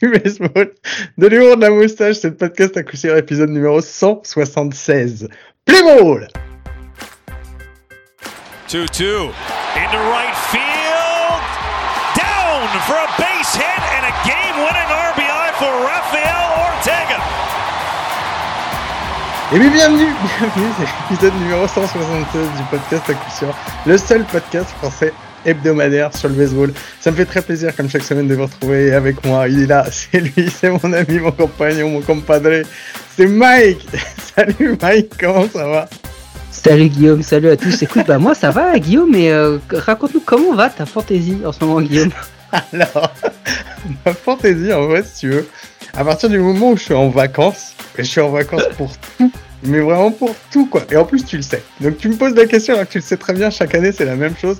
baseball, de l'humour de la moustache, c'est le podcast à coup sûr épisode numéro 176. Play ball 2 2 into right field. Down for a base hit and a game winning RBI for Rafael Ortega. Et oui, bienvenue, bienvenue, c'est l'épisode numéro 176 du podcast à coup sûr, le seul podcast français hebdomadaire sur le baseball. Ça me fait très plaisir, comme chaque semaine, de vous retrouver avec moi. Il est là, c'est lui, c'est mon ami, mon compagnon, mon compadre. C'est Mike. Salut Mike, comment ça va? Salut Guillaume, salut à tous. Écoute, bah moi ça va Guillaume, mais euh, raconte-nous comment va ta fantaisie en ce moment Guillaume? Alors, ma fantaisie en vrai, si tu veux, à partir du moment où je suis en vacances, je suis en vacances pour tout, mais vraiment pour tout quoi. Et en plus tu le sais. Donc tu me poses la question alors que tu le sais très bien, chaque année c'est la même chose.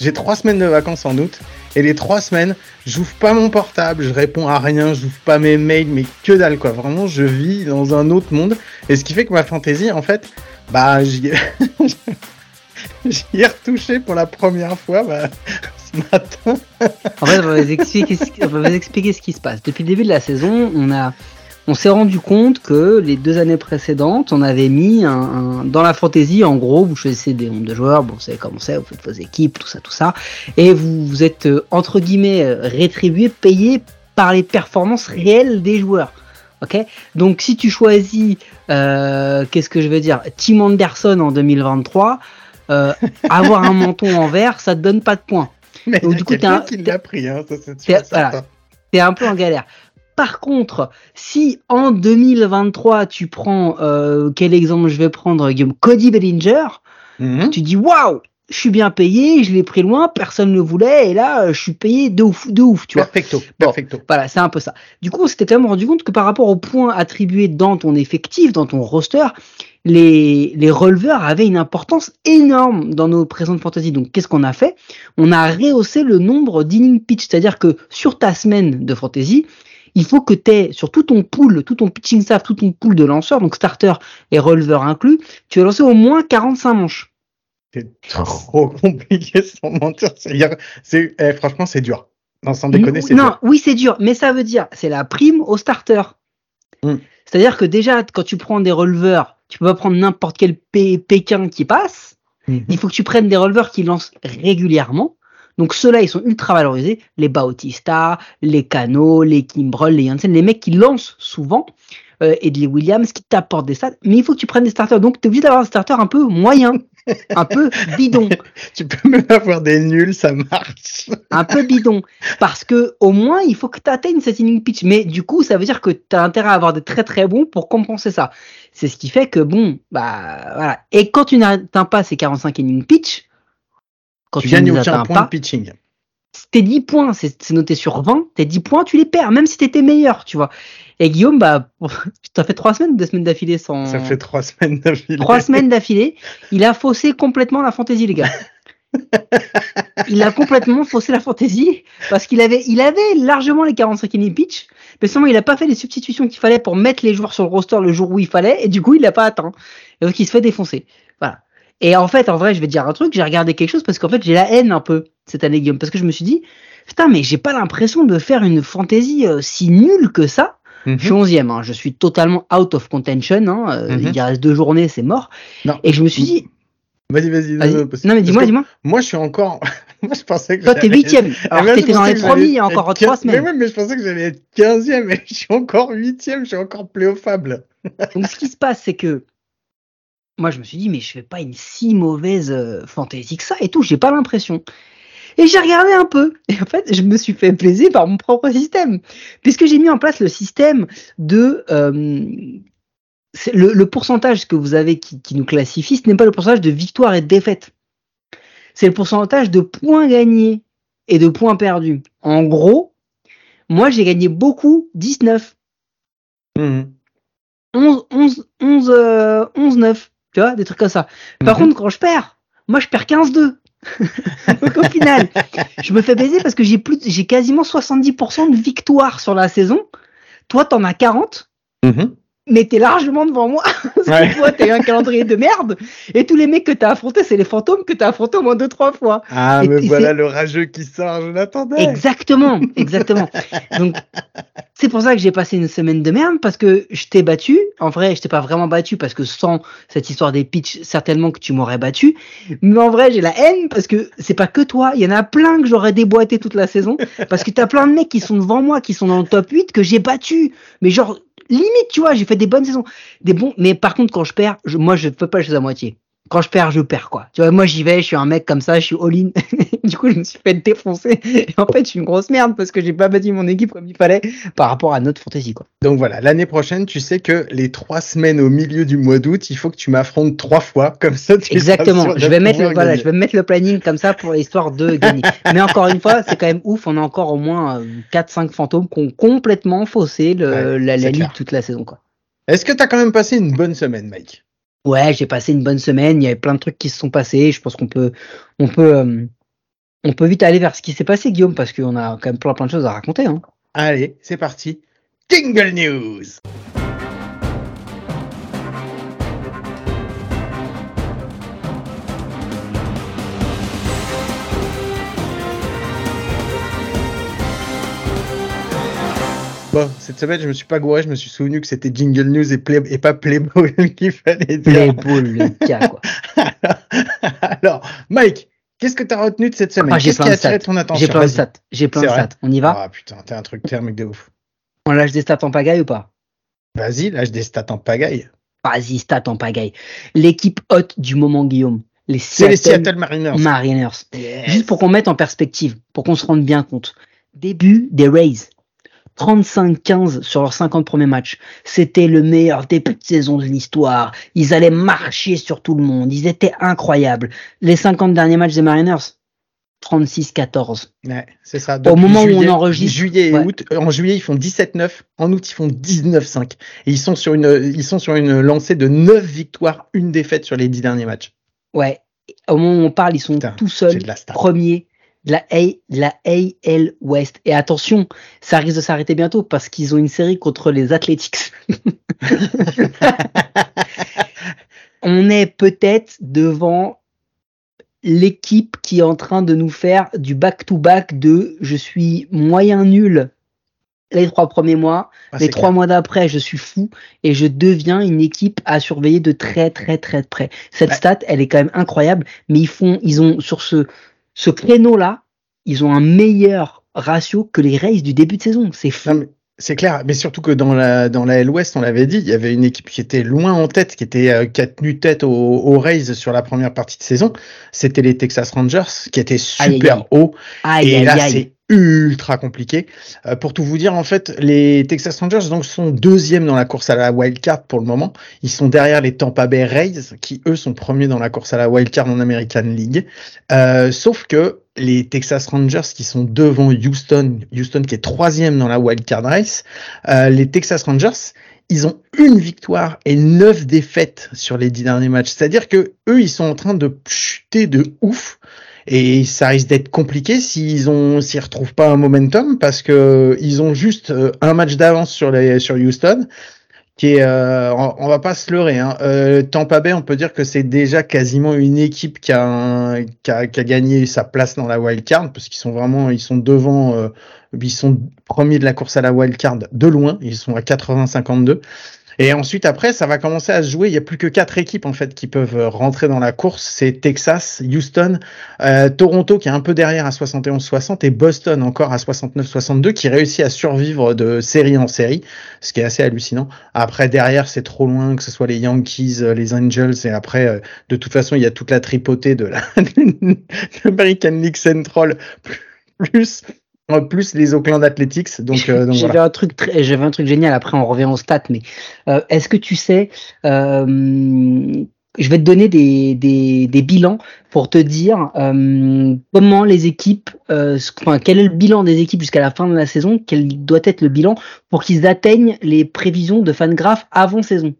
J'ai trois semaines de vacances en août. Et les trois semaines, j'ouvre pas mon portable, je réponds à rien, j'ouvre pas mes mails, mais que dalle quoi. Vraiment, je vis dans un autre monde. Et ce qui fait que ma fantaisie, en fait, bah, j'y ai retouché pour la première fois bah, ce matin. en fait, on va, vous expliquer, on va vous expliquer ce qui se passe. Depuis le début de la saison, on a on s'est rendu compte que les deux années précédentes, on avait mis un, un dans la fantaisie, en gros, vous choisissez des nombres de joueurs, bon, vous savez comment c'est, vous faites vos équipes, tout ça, tout ça, et vous, vous êtes euh, entre guillemets euh, rétribué, payé par les performances réelles des joueurs. Ok, donc si tu choisis, euh, qu'est-ce que je veux dire, Tim Anderson en 2023, euh, avoir un menton en vert, ça te donne pas de points. Mais donc, du coup, t'es un, qui l'a pris, hein, ça c'est voilà, un peu en galère. Par contre, si en 2023 tu prends euh, quel exemple je vais prendre Guillaume Cody Bellinger, mm -hmm. tu dis waouh, je suis bien payé, je l'ai pris loin, personne ne le voulait et là je suis payé de ouf, de ouf, tu perfecto, vois. Perfecto. Bon, voilà, c'est un peu ça. Du coup, on s'était quand même rendu compte que par rapport aux points attribués dans ton effectif, dans ton roster, les, les releveurs avaient une importance énorme dans nos présentes fantasy. Donc, qu'est-ce qu'on a fait? On a rehaussé le nombre d'inning pitch, c'est-à-dire que sur ta semaine de fantasy, il faut que tu aies sur tout ton pool, tout ton pitching staff, tout ton pool de lanceurs, donc starter et releveur inclus, tu vas lancer au moins 45 manches. C'est trop compliqué sans mentir. C'est, eh, franchement, c'est dur. Non, sans déconner, c'est Non, dur. oui, c'est dur, mais ça veut dire, c'est la prime au starter. Mm. C'est-à-dire que déjà, quand tu prends des releveurs, tu peux pas prendre n'importe quel Pékin qui passe. Mm -hmm. Il faut que tu prennes des releveurs qui lancent régulièrement. Donc ceux-là, ils sont ultra valorisés. Les Bautista, les Cano, les Kimbrel, les Janssen, les mecs qui lancent souvent, euh, et les Williams qui t'apportent des stats. Mais il faut que tu prennes des starters. Donc tu es obligé d'avoir un starter un peu moyen, un peu bidon. tu peux même avoir des nuls, ça marche. un peu bidon. Parce que au moins, il faut que tu atteignes cette inning pitch. Mais du coup, ça veut dire que tu as intérêt à avoir des très très bons pour compenser ça. C'est ce qui fait que bon, bah voilà. Et quand tu n'atteins pas ces 45 inning pitch, quand tu, tu gagnes aucun point pas, de pitching. Tes 10 points, c'est noté sur 20, tes 10 points, tu les perds, même si t'étais meilleur, tu vois. Et Guillaume, bah, tu as fait 3 semaines 2 semaines d'affilée sans. Ça fait 3 semaines d'affilée. 3 semaines d'affilée. Il a faussé complètement la fantaisie, les gars. il a complètement faussé la fantaisie parce qu'il avait, il avait largement les 45 inning pitch, mais seulement il a pas fait les substitutions qu'il fallait pour mettre les joueurs sur le roster le jour où il fallait, et du coup il l'a pas atteint. Et donc il se fait défoncer. Et en fait, en vrai, je vais te dire un truc, j'ai regardé quelque chose parce qu'en fait, j'ai la haine un peu cette année, Guillaume, parce que je me suis dit, putain, mais j'ai pas l'impression de faire une fantaisie euh, si nulle que ça. Mm -hmm. Je suis 11e, hein, je suis totalement out of contention, hein, euh, mm -hmm. il reste deux journées, c'est mort. Non. Et je me suis dit. Vas-y, vas-y. Vas non, mais dis-moi, dis-moi. Moi, je suis encore. moi, je pensais que. Toi, t'es 8e. Alors, t'étais dans les premiers il y a encore 3 semaines. Mais oui, mais je pensais que j'allais être 15e et je suis encore 8e, je suis encore pléophable. Donc, ce qui se passe, c'est que moi je me suis dit mais je fais pas une si mauvaise euh, fantaisie que ça et tout, j'ai pas l'impression. Et j'ai regardé un peu et en fait je me suis fait plaisir par mon propre système puisque j'ai mis en place le système de euh, le, le, pourcentage que vous avez qui, qui nous classifie, ce n'est pas le pourcentage de victoire et de défaite. C'est le pourcentage de points gagnés et de points perdus. En gros, moi j'ai gagné beaucoup 19. Mmh. 11, 11, 11, euh, 11, 9 tu vois, des trucs comme ça. Par mmh. contre, quand je perds, moi je perds 15-2. Donc au final, je me fais baiser parce que j'ai plus, j'ai quasiment 70% de victoire sur la saison. Toi, t'en as 40. Mmh. Mais t'es largement devant moi. Parce Ouais. que toi, t'as eu un calendrier de merde. Et tous les mecs que t'as affrontés, c'est les fantômes que t'as affrontés au moins deux, trois fois. Ah, Et- mais et voilà le rageux qui sort, je l'attendais. Exactement, exactement. Donc, c'est pour ça que j'ai passé une semaine de merde parce que je t'ai battu. En vrai, je t'ai pas vraiment battu parce que sans cette histoire des pitchs, certainement que tu m'aurais battu. Mais en vrai, j'ai la haine parce que c'est pas que toi. Il y en a plein que j'aurais déboîté toute la saison parce que t'as plein de mecs qui sont devant moi, qui sont dans le top 8 que j'ai battu. Mais genre, limite, tu vois, j'ai fait des bonnes saisons, des bons. Mais par contre, quand je perds, je, moi, je fais pas les choses à moitié. Quand je perds, je perds quoi. Tu vois, moi j'y vais, je suis un mec comme ça, je suis all-in. du coup, je me suis fait défoncer. Et en fait, je suis une grosse merde parce que j'ai pas bâti mon équipe comme il fallait par rapport à notre fantasy quoi. Donc voilà, l'année prochaine, tu sais que les trois semaines au milieu du mois d'août, il faut que tu m'affrontes trois fois, comme ça tu Exactement. Je vais mettre le, voilà, je vais mettre le planning comme ça pour l'histoire de gagner. Mais encore une fois, c'est quand même ouf. On a encore au moins 4-5 fantômes qui ont complètement faussé le, Ouais, la, la ligue toute la saison quoi. Est-ce que tu as quand même passé une bonne semaine, Mike? Ouais, j'ai passé une bonne semaine. Il y avait plein de trucs qui se sont passés. Je pense qu'on peut, on peut, euh, on peut vite aller vers ce qui s'est passé, Guillaume, parce qu'on a quand même plein de choses à raconter. Hein. Allez, c'est parti. Tingle News Bon, cette semaine, je me suis pas gouré, je me suis souvenu que c'était Jingle News et, Play- et pas Playboy qu'il fallait dire. boules, le gars, quoi. Alors, Mike, qu'est-ce que tu as retenu de cette semaine? Ah, j'ai Qu'est-ce plein qui a de attiré stats. ton attention? J'ai plein de stats. J'ai plein de stats. On y va? Ah putain, t'es un truc, t'es un mec de ouf. On lâche des stats en pagaille ou pas? Vas-y, lâche des stats en pagaille. Vas-y, stats en pagaille. L'équipe haute du moment, Guillaume. Les C'est les Seattle, Seattle Mariners. Mariners. Yes. Juste pour qu'on mette en perspective, pour qu'on se rende bien compte. Début des Rays. 35-15 sur leurs 50 premiers matchs. C'était le meilleur début de saison de l'histoire. Ils allaient marcher sur tout le monde. Ils étaient incroyables. Les 50 derniers matchs des Mariners, 36-14. Ouais, c'est ça. Au moment où on enregistre, Juillet et ouais. août. En juillet, ils font 17-9. En août, ils font 19-5. Et ils sont sur une, ils sont sur une lancée de 9 victoires, une défaite sur les 10 derniers matchs. Ouais. Au moment où on parle, ils sont Putain, tout C'est seuls, de la star. premiers la, A, de la AL West. Et attention, ça risque de s'arrêter bientôt parce qu'ils ont une série contre les Athletics. on est peut-être devant l'équipe qui est en train de nous faire du back-to-back de je suis moyen nul les trois premiers mois, Ah, les trois clair. mois d'après, je suis fou et je deviens une équipe à surveiller de très très très de près. Cette Ouais. stat, elle est quand même incroyable, mais ils font, ils ont sur ce ce créneau là, ils ont un meilleur ratio que les Rays du début de saison. C'est fou. Non, mais c'est clair, mais surtout que dans la dans la L West, on l'avait dit, il y avait une équipe qui était loin en tête, qui était euh, qui a tenu tête aux, aux Rays sur la première partie de saison. C'était les Texas Rangers, qui étaient Aïe, aïe, super aïe. hauts. Aïe et là, c'est ultra compliqué. Euh, pour tout vous dire, en fait, les Texas Rangers donc sont deuxièmes dans la course à la wild card pour le moment. Ils sont derrière les Tampa Bay Rays, qui eux sont premiers dans la course à la wild card en American League. Euh, sauf que les Texas Rangers qui sont devant Houston, Houston qui est troisième dans la wild card race, euh, les Texas Rangers, ils ont une victoire et neuf défaites sur les dix derniers matchs. C'est-à-dire que eux, ils sont en train de chuter de ouf. Et ça risque d'être compliqué s'ils ont s'ils retrouvent pas un momentum parce que ils ont juste euh, un match d'avance sur les sur Houston qui est euh, on, va pas se leurrer hein. Euh, Tampa on peut dire que c'est déjà quasiment une équipe qui a, un- qui a qui a gagné sa place dans la wild card parce qu'ils sont vraiment ils sont devant euh, ils sont premiers de la course à la wild card de loin ils sont à 80-52 et ensuite, après, ça va commencer à se jouer. Il y a plus que quatre équipes en fait qui peuvent euh, rentrer dans la course. C'est Texas, Houston, euh, Toronto qui est un peu derrière à 71-60 et Boston encore à 69-62 qui réussit à survivre de série en série, ce qui est assez hallucinant. Après, derrière, c'est trop loin, que ce soit les Yankees, euh, les Angels et après, euh, de toute façon, il y a toute la tripotée de la de l'American League Central plus plus les Oakland Athletics. Donc, euh, donc J'avais voilà. un truc très, j'avais un truc génial. Après, on revient aux stats, mais euh, est-ce que tu sais, euh, je vais te donner des, des, des bilans pour te dire euh, comment les équipes, euh, enfin, quel est le bilan des équipes jusqu'à la fin de la saison, quel doit être le bilan pour qu'ils atteignent les prévisions de Fangraph avant saison?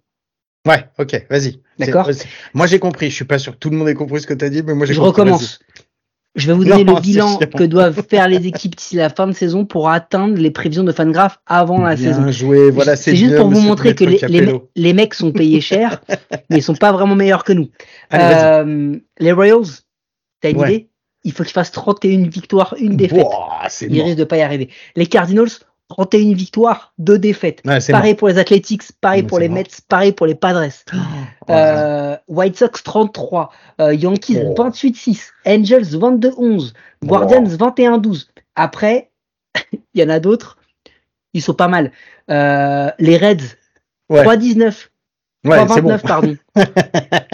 Ouais, ok, vas-y. D'accord. Moi j'ai compris, je suis pas sûr que tout le monde ait compris ce que tu as dit, mais moi j'ai Je compris. recommence. Je vais vous donner Non, le bilan que doivent faire les équipes d'ici la fin de saison pour atteindre les prévisions de Fangraph avant la Bien saison. joué, voilà, C'est c'est juste bien, pour vous montrer que les, les, mecs sont payés cher, mais ils sont pas vraiment meilleurs que nous. Allez. Euh, les Royals, t'as une Ouais. idée? Il faut qu'ils fassent 31 victoires, une défaite. Ils risquent de pas y arriver. Les Cardinals, 31 victoires, deux défaites. Ouais, c'est Pareil pour les Athletics, pareil Ouais, pour les. Mets, pareil pour les Padres. mort. Euh, White Sox 33, euh, Yankees Oh. 28-6, Angels 22-11, Guardians 21-12. Après, il y en a d'autres, ils sont pas mal. Euh, les Reds Ouais. 3-19, Ouais, c'est 3-29 bon. pardon.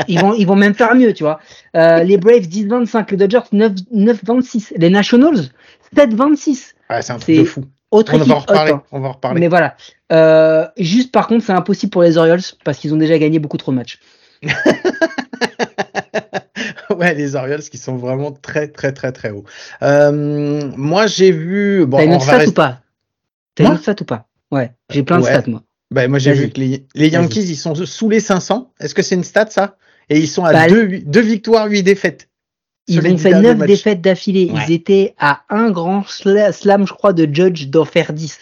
ils vont ils vont même faire mieux, tu vois. Les Braves 10-25, les Dodgers 9 9-26, les Nationals 7-26. Ouais, c'est un truc de fou. Autre On va équipe en reparler. On va en reparler. Mais voilà. Euh, juste par contre, c'est impossible pour les Orioles parce qu'ils ont déjà gagné beaucoup trop de matchs. ouais, les Orioles qui sont vraiment très, très, très, très hauts. Euh, moi, j'ai vu. Bon, T'as une autre va stat rester- ou pas? T'as une autre stat ou pas? Ouais, j'ai plein de Ouais. stats moi. Bah, moi, j'ai vu que les, les Yankees, ils sont sous les 500. Est-ce que c'est une stat, ça? Et ils sont à Bah, deux, deux victoires, huit défaites. Ils ont fait derniers 9 matchs. défaites d'affilée. Ouais. Ils étaient à un grand sla- slam, je crois, de Judge d'en faire 10.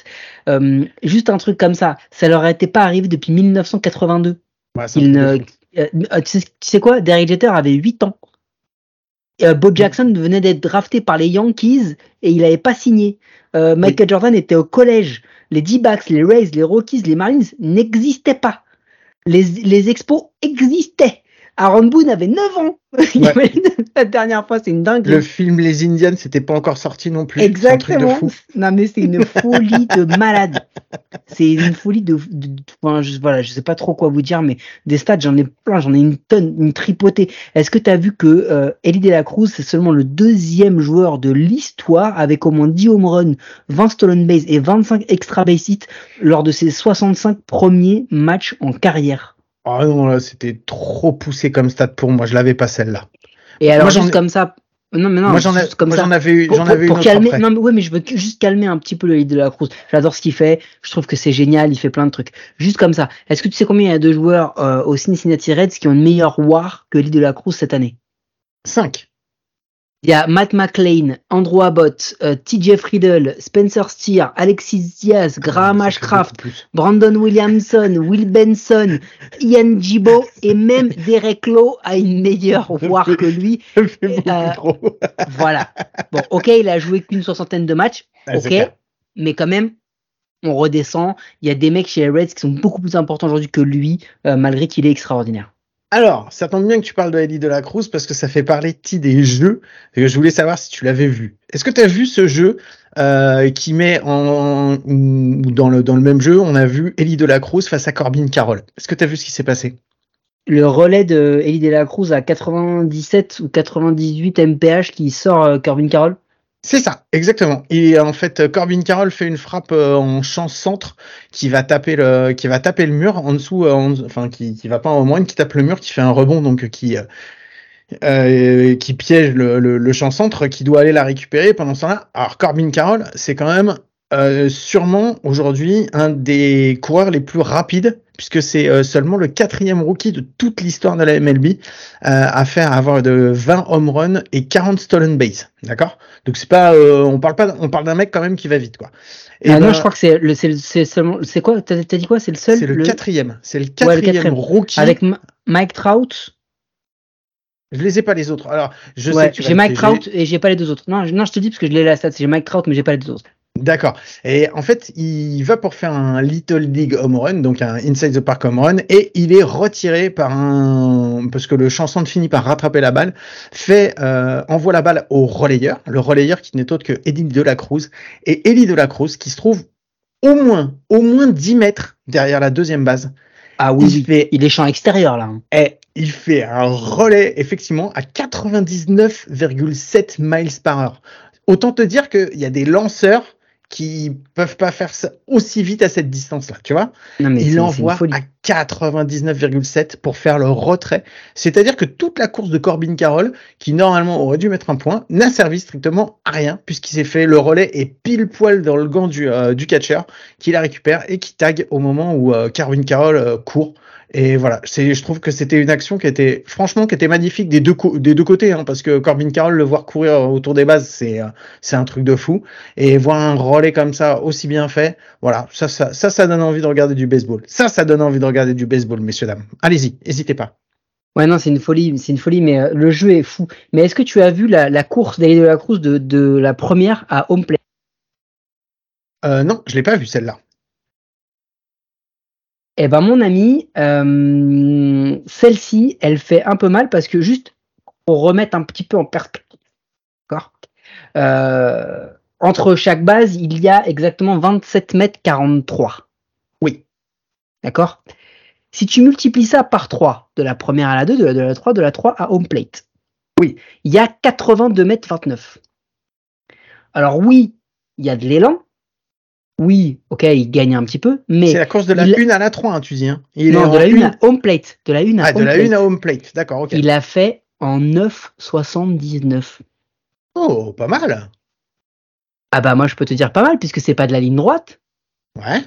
Euh, juste un truc comme ça. Ça leur était pas arrivé depuis 1982. Ouais, Ils ne- euh, euh, tu, sais, tu sais quoi? Derek Jeter avait 8 ans. Euh, Bo Jackson venait d'être drafté par les Yankees et il n'avait pas signé. Euh, Michael Jordan était au collège. Les D-backs, les Rays, les Rockies, les Marlins n'existaient pas. Les, les Expos existaient. Aaron Boone avait 9 ans. La dernière fois, c'est une dinguerie. Le film Les Indians, c'était pas encore sorti non plus. C'est un truc de Exactement. fou. Non, mais c'est une folie de malade. C'est une folie de, de- de- enfin, je, voilà, je sais pas trop quoi vous dire, mais des stats, j'en ai plein, j'en ai une tonne, une tripotée. Est-ce que tu as vu que euh, Elie De La Cruz, c'est seulement le deuxième joueur de l'histoire avec au moins 10 home runs, 20 stolen base et 25 extra base hits lors de ses 65 premiers matchs en carrière? Ah non, là, c'était trop poussé comme stat pour moi. Je l'avais pas celle-là. Et alors, Moi, juste comme ça, non, mais non, moi, j'en ai- juste comme moi, ça. j'en avais eu, pour, pour- une pour autre calmer, après. non mais ouais, mais je veux juste calmer un petit peu le lead de la Cruz. J'adore ce qu'il fait. Je trouve que c'est génial. Il fait plein de trucs. Juste comme ça. Est-ce que tu sais combien il y a de joueurs euh, au Cincinnati Reds qui ont une meilleure WAR que lead de la Cruz cette année? 5. Il y a Matt McLean, Andrew Abbott, euh, TJ Friedel, Spencer Steer, Alexis Diaz, Graham Ashcraft, Brandon Williamson, Will Benson, Ian Gibo et même Derek Lowe a une meilleure WAR que lui. Euh, Voilà. Bon, ok, il a joué qu'une soixantaine de matchs. C'est ok, mais quand même, on redescend. Il y a des mecs chez les Reds qui sont beaucoup plus importants aujourd'hui que lui, euh, malgré qu'il est extraordinaire. Alors, ça tombe bien que tu parles de Eddie de la Cruz parce que ça fait parler de des jeux et je voulais savoir si tu l'avais vu. Est-ce que tu as vu ce jeu euh, qui met en dans le même jeu, on a vu Eddie de la Cruz face à Corbin Carroll. Est-ce que tu as vu ce qui s'est passé? Le relais de Elie De La Cruz à 97 ou 98 mph qui sort euh, Corbin Carroll? C'est ça, exactement. Et en fait, Corbin Carroll fait une frappe euh, en champ centre qui va taper le, qui va taper le mur en dessous, euh, en- enfin qui, qui va pas en moins, qui tape le mur, qui fait un rebond donc euh, qui, euh, euh, qui piège le, le, le champ centre, qui doit aller la récupérer pendant ce temps-là. Alors Corbin Carroll, c'est quand même euh, sûrement aujourd'hui un des coureurs les plus rapides puisque c'est euh, seulement le quatrième rookie de toute l'histoire de la MLB euh, à faire avoir de 20 home runs et 40 stolen base, d'accord? Donc c'est pas, euh, on parle pas, on parle d'un mec quand même qui va vite, quoi. Et Ah non, ben, je crois que c'est le, c'est le- seulement, c'est quoi? T'as dit quoi? C'est le seul c'est le, quatrième, c'est le Ouais, le quatrième quatrième. rookie. avec Mike Trout? Je les ai pas les autres. Alors je sais que j'ai le Mike. Trout et j'ai pas les deux autres. Non, je, non, je te dis parce que je l'ai la stat. J'ai Mike Trout, mais j'ai pas les deux autres. D'accord. Et en fait, il va pour faire un Little League home run, donc un Inside the Park home run, et il est retiré par un parce que le chanson finit par rattraper la balle, fait euh, envoie la balle au relayeur, le relayeur qui n'est autre que Eddie de la Cruz et Eddie de la Cruz qui se trouve au moins au moins 10 mètres derrière la deuxième base. Ah Il oui, oui. fait il est champ extérieur là. hein. et il fait un relais effectivement à 99,7 miles par heure. Autant te dire qu'il y a des lanceurs qui peuvent pas faire ça aussi vite à cette distance-là, tu vois. Non mais c'est- il envoie à 99,7 pour faire le retrait. C'est-à-dire que toute la course de Corbin Carroll, qui normalement aurait dû mettre un point, n'a servi strictement à rien puisqu'il s'est fait le relais et pile poil dans le gant du, euh, du catcher qui la récupère et qui tag au moment où euh, Corbin Carroll euh, court. Et voilà, je trouve que c'était une action qui était, franchement, qui était magnifique des deux, des deux côtés, hein, parce que Corbin Carroll, le voir courir autour des bases, c'est, euh, c'est un truc de fou. Et voir un relais comme ça, aussi bien fait, voilà, ça, ça, ça, ça donne envie de regarder du baseball. Ça, ça donne envie de regarder du baseball, messieurs, dames. Allez-y, n'hésitez pas. Ouais, non, c'est une folie, c'est une folie, mais euh, le jeu est fou. Mais est-ce que tu as vu la, la course d'Ali de la Cruz de, de la première à home play euh, Non, je l'ai pas vu celle-là. Eh ben, mon ami, euh, celle-ci, elle fait un peu mal parce que juste pour remettre un petit peu en perspective, d'accord? Euh, Entre chaque base, il y a exactement 27 mètres 43. Oui. D'accord? Si tu multiplies ça par 3, de la première à la 2, de la 2 à la 3, de la 3 à home plate, oui, il y a 82 mètres 29. Alors oui, il y a de l'élan. Oui, ok, il gagne un petit peu, mais... C'est la course de la 1 à la 3, hein, tu dis. Hein. Il non, de la 1 à home plate. De la 1 à ah, home de la plate. 1 à home plate, d'accord, ok. Il a fait en 9,79. Oh, pas mal. Ah bah moi je peux te dire pas mal, puisque c'est pas de la ligne droite. Ouais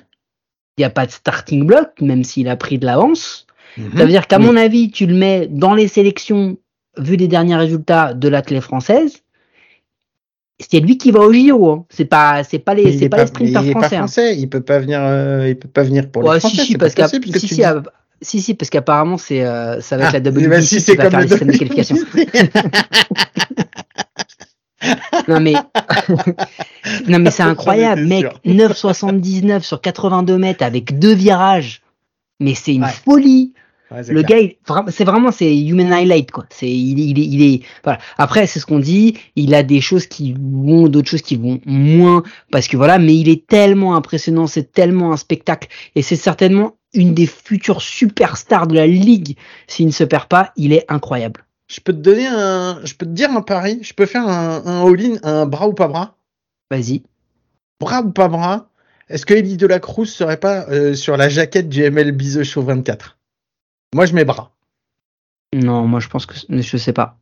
il n'y a pas de starting block, même s'il a pris de l'avance. Mhm. Ça veut dire qu'à mon avis, tu le mets dans les sélections, vu les derniers résultats de l'athlète française. C'est lui qui va au JO. Hein. C'est pas, c'est pas les, c'est pas, les sprinters il français. Pas français. Hein. Il peut pas venir, euh, il peut pas venir pour ouais, les français. Si, si, parce, possible, parce si, si, à, si, si, parce qu'apparemment c'est, euh, ça va être ah, la WBC bah, si qui va faire le de qualification. non mais, non mais c'est incroyable, mec. 9,79 sur 82 mètres avec deux virages. Mais c'est une ouais. folie. Ouais, le clair. gars, c'est vraiment c'est human highlight quoi. C'est il, il, est, il est voilà. Après c'est ce qu'on dit. Il a des choses qui vont, d'autres choses qui vont moins parce que voilà. Mais il est tellement impressionnant, c'est tellement un spectacle et c'est certainement une des futures superstars de la ligue. S'il ne se perd pas, il est incroyable. Je peux te donner un, je peux te dire un pari. Je peux faire un, un all-in, un bras ou pas bras? Vas-y. Bras ou pas bras. Est-ce que Elie de la Cruz serait pas euh, sur la jaquette du MLB The Show 24 Moi, je mets bras. Non, moi, je pense que je sais pas.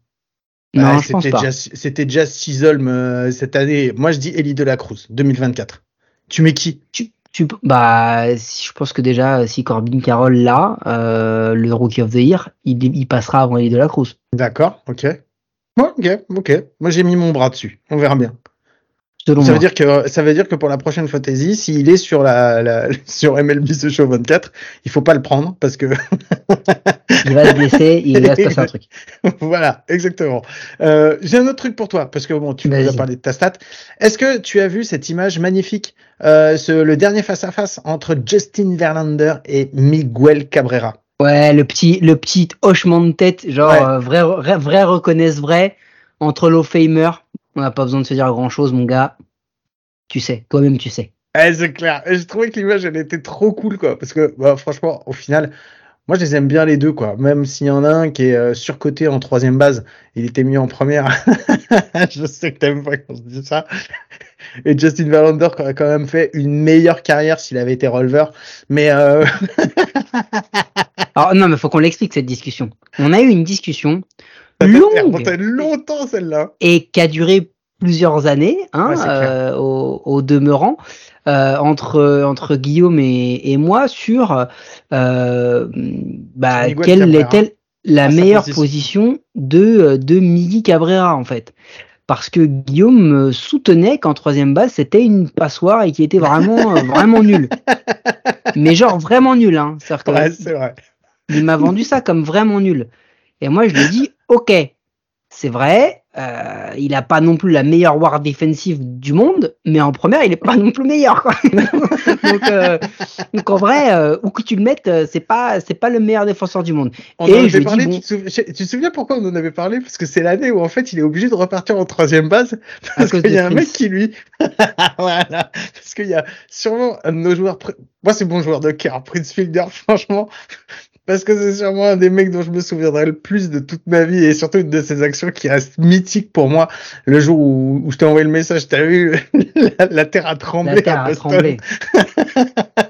Bah, non, je pense pas. C'était déjà Sizzle euh, cette année. Moi, je dis Elie de la Cruz 2024. Tu mets qui? Tu, tu, bah, je pense que déjà, si Corbin Carroll là, euh, le Rookie of the Year, il, il passera avant Elie de la Cruz. D'accord, ok. ok, ok. Moi, j'ai mis mon bras dessus. On verra bien. Selon ça moi. veut dire que ça veut dire que pour la prochaine fantasy, s'il est sur la, la sur MLB The Show 24, il faut pas le prendre parce que il va se blesser, il va se passer un truc. voilà, exactement. Euh, J'ai un autre truc pour toi parce que bon, tu nous as parlé de ta stat. Est-ce que tu as vu cette image magnifique, euh, ce, le dernier face à face entre Justin Verlander et Miguel Cabrera? Ouais, le petit le petit hochement de tête, genre ouais. euh, vrai, vrai vrai reconnaissent vrai entre low famer. On n'a pas besoin de se dire grand chose, mon gars. Tu sais, toi-même tu sais. Eh, c'est clair. Et je trouvais que l'image, elle était trop cool, quoi. Parce que, bah, franchement, au final, moi, je les aime bien les deux, quoi. Même s'il y en a un qui est euh, surcoté en troisième base, il était mieux en première. je sais que t'aimes pas quand je dis ça. Et Justin Verlander a quand même fait une meilleure carrière s'il avait été releveur. Mais euh... Alors non, mais faut qu'on l'explique cette discussion. On a eu une discussion longue longtemps celle-là. et qui a duré plusieurs années, hein, Ouais, euh, au, au demeurant, euh, entre entre Guillaume et, et moi sur euh, bah, quelle est-elle la Ah, meilleure position. position de de Miggy Cabrera en fait. Parce que Guillaume soutenait qu'en troisième base c'était une passoire et qu'il était vraiment vraiment nul. Mais genre vraiment nul, hein. Que Ouais, vrai. il m'a vendu ça comme vraiment nul. Et moi, je lui ai dit, ok, c'est vrai, euh, il a pas non plus la meilleure war défensive du monde, mais en première, il est pas non plus meilleur. Quoi. donc, euh, donc en vrai, euh, où que tu le mettes, euh, c'est pas c'est pas le meilleur défenseur du monde. On Et en je avait dis, parlé, bon- tu, te souviens, tu te souviens pourquoi on en avait parlé? Parce que c'est l'année où en fait il est obligé de repartir en troisième base parce qu'il y a un mec qui lui, voilà, parce qu'il y a sûrement un de nos joueurs, moi c'est mon joueur de cœur, Prince Fielder, franchement, parce que c'est sûrement un des mecs dont je me souviendrai le plus de toute ma vie et surtout une de ses actions qui reste mythique pour moi. Le jour où, où je t'ai envoyé le message, t'as vu la, la terre a tremblé La terre à a tremblé.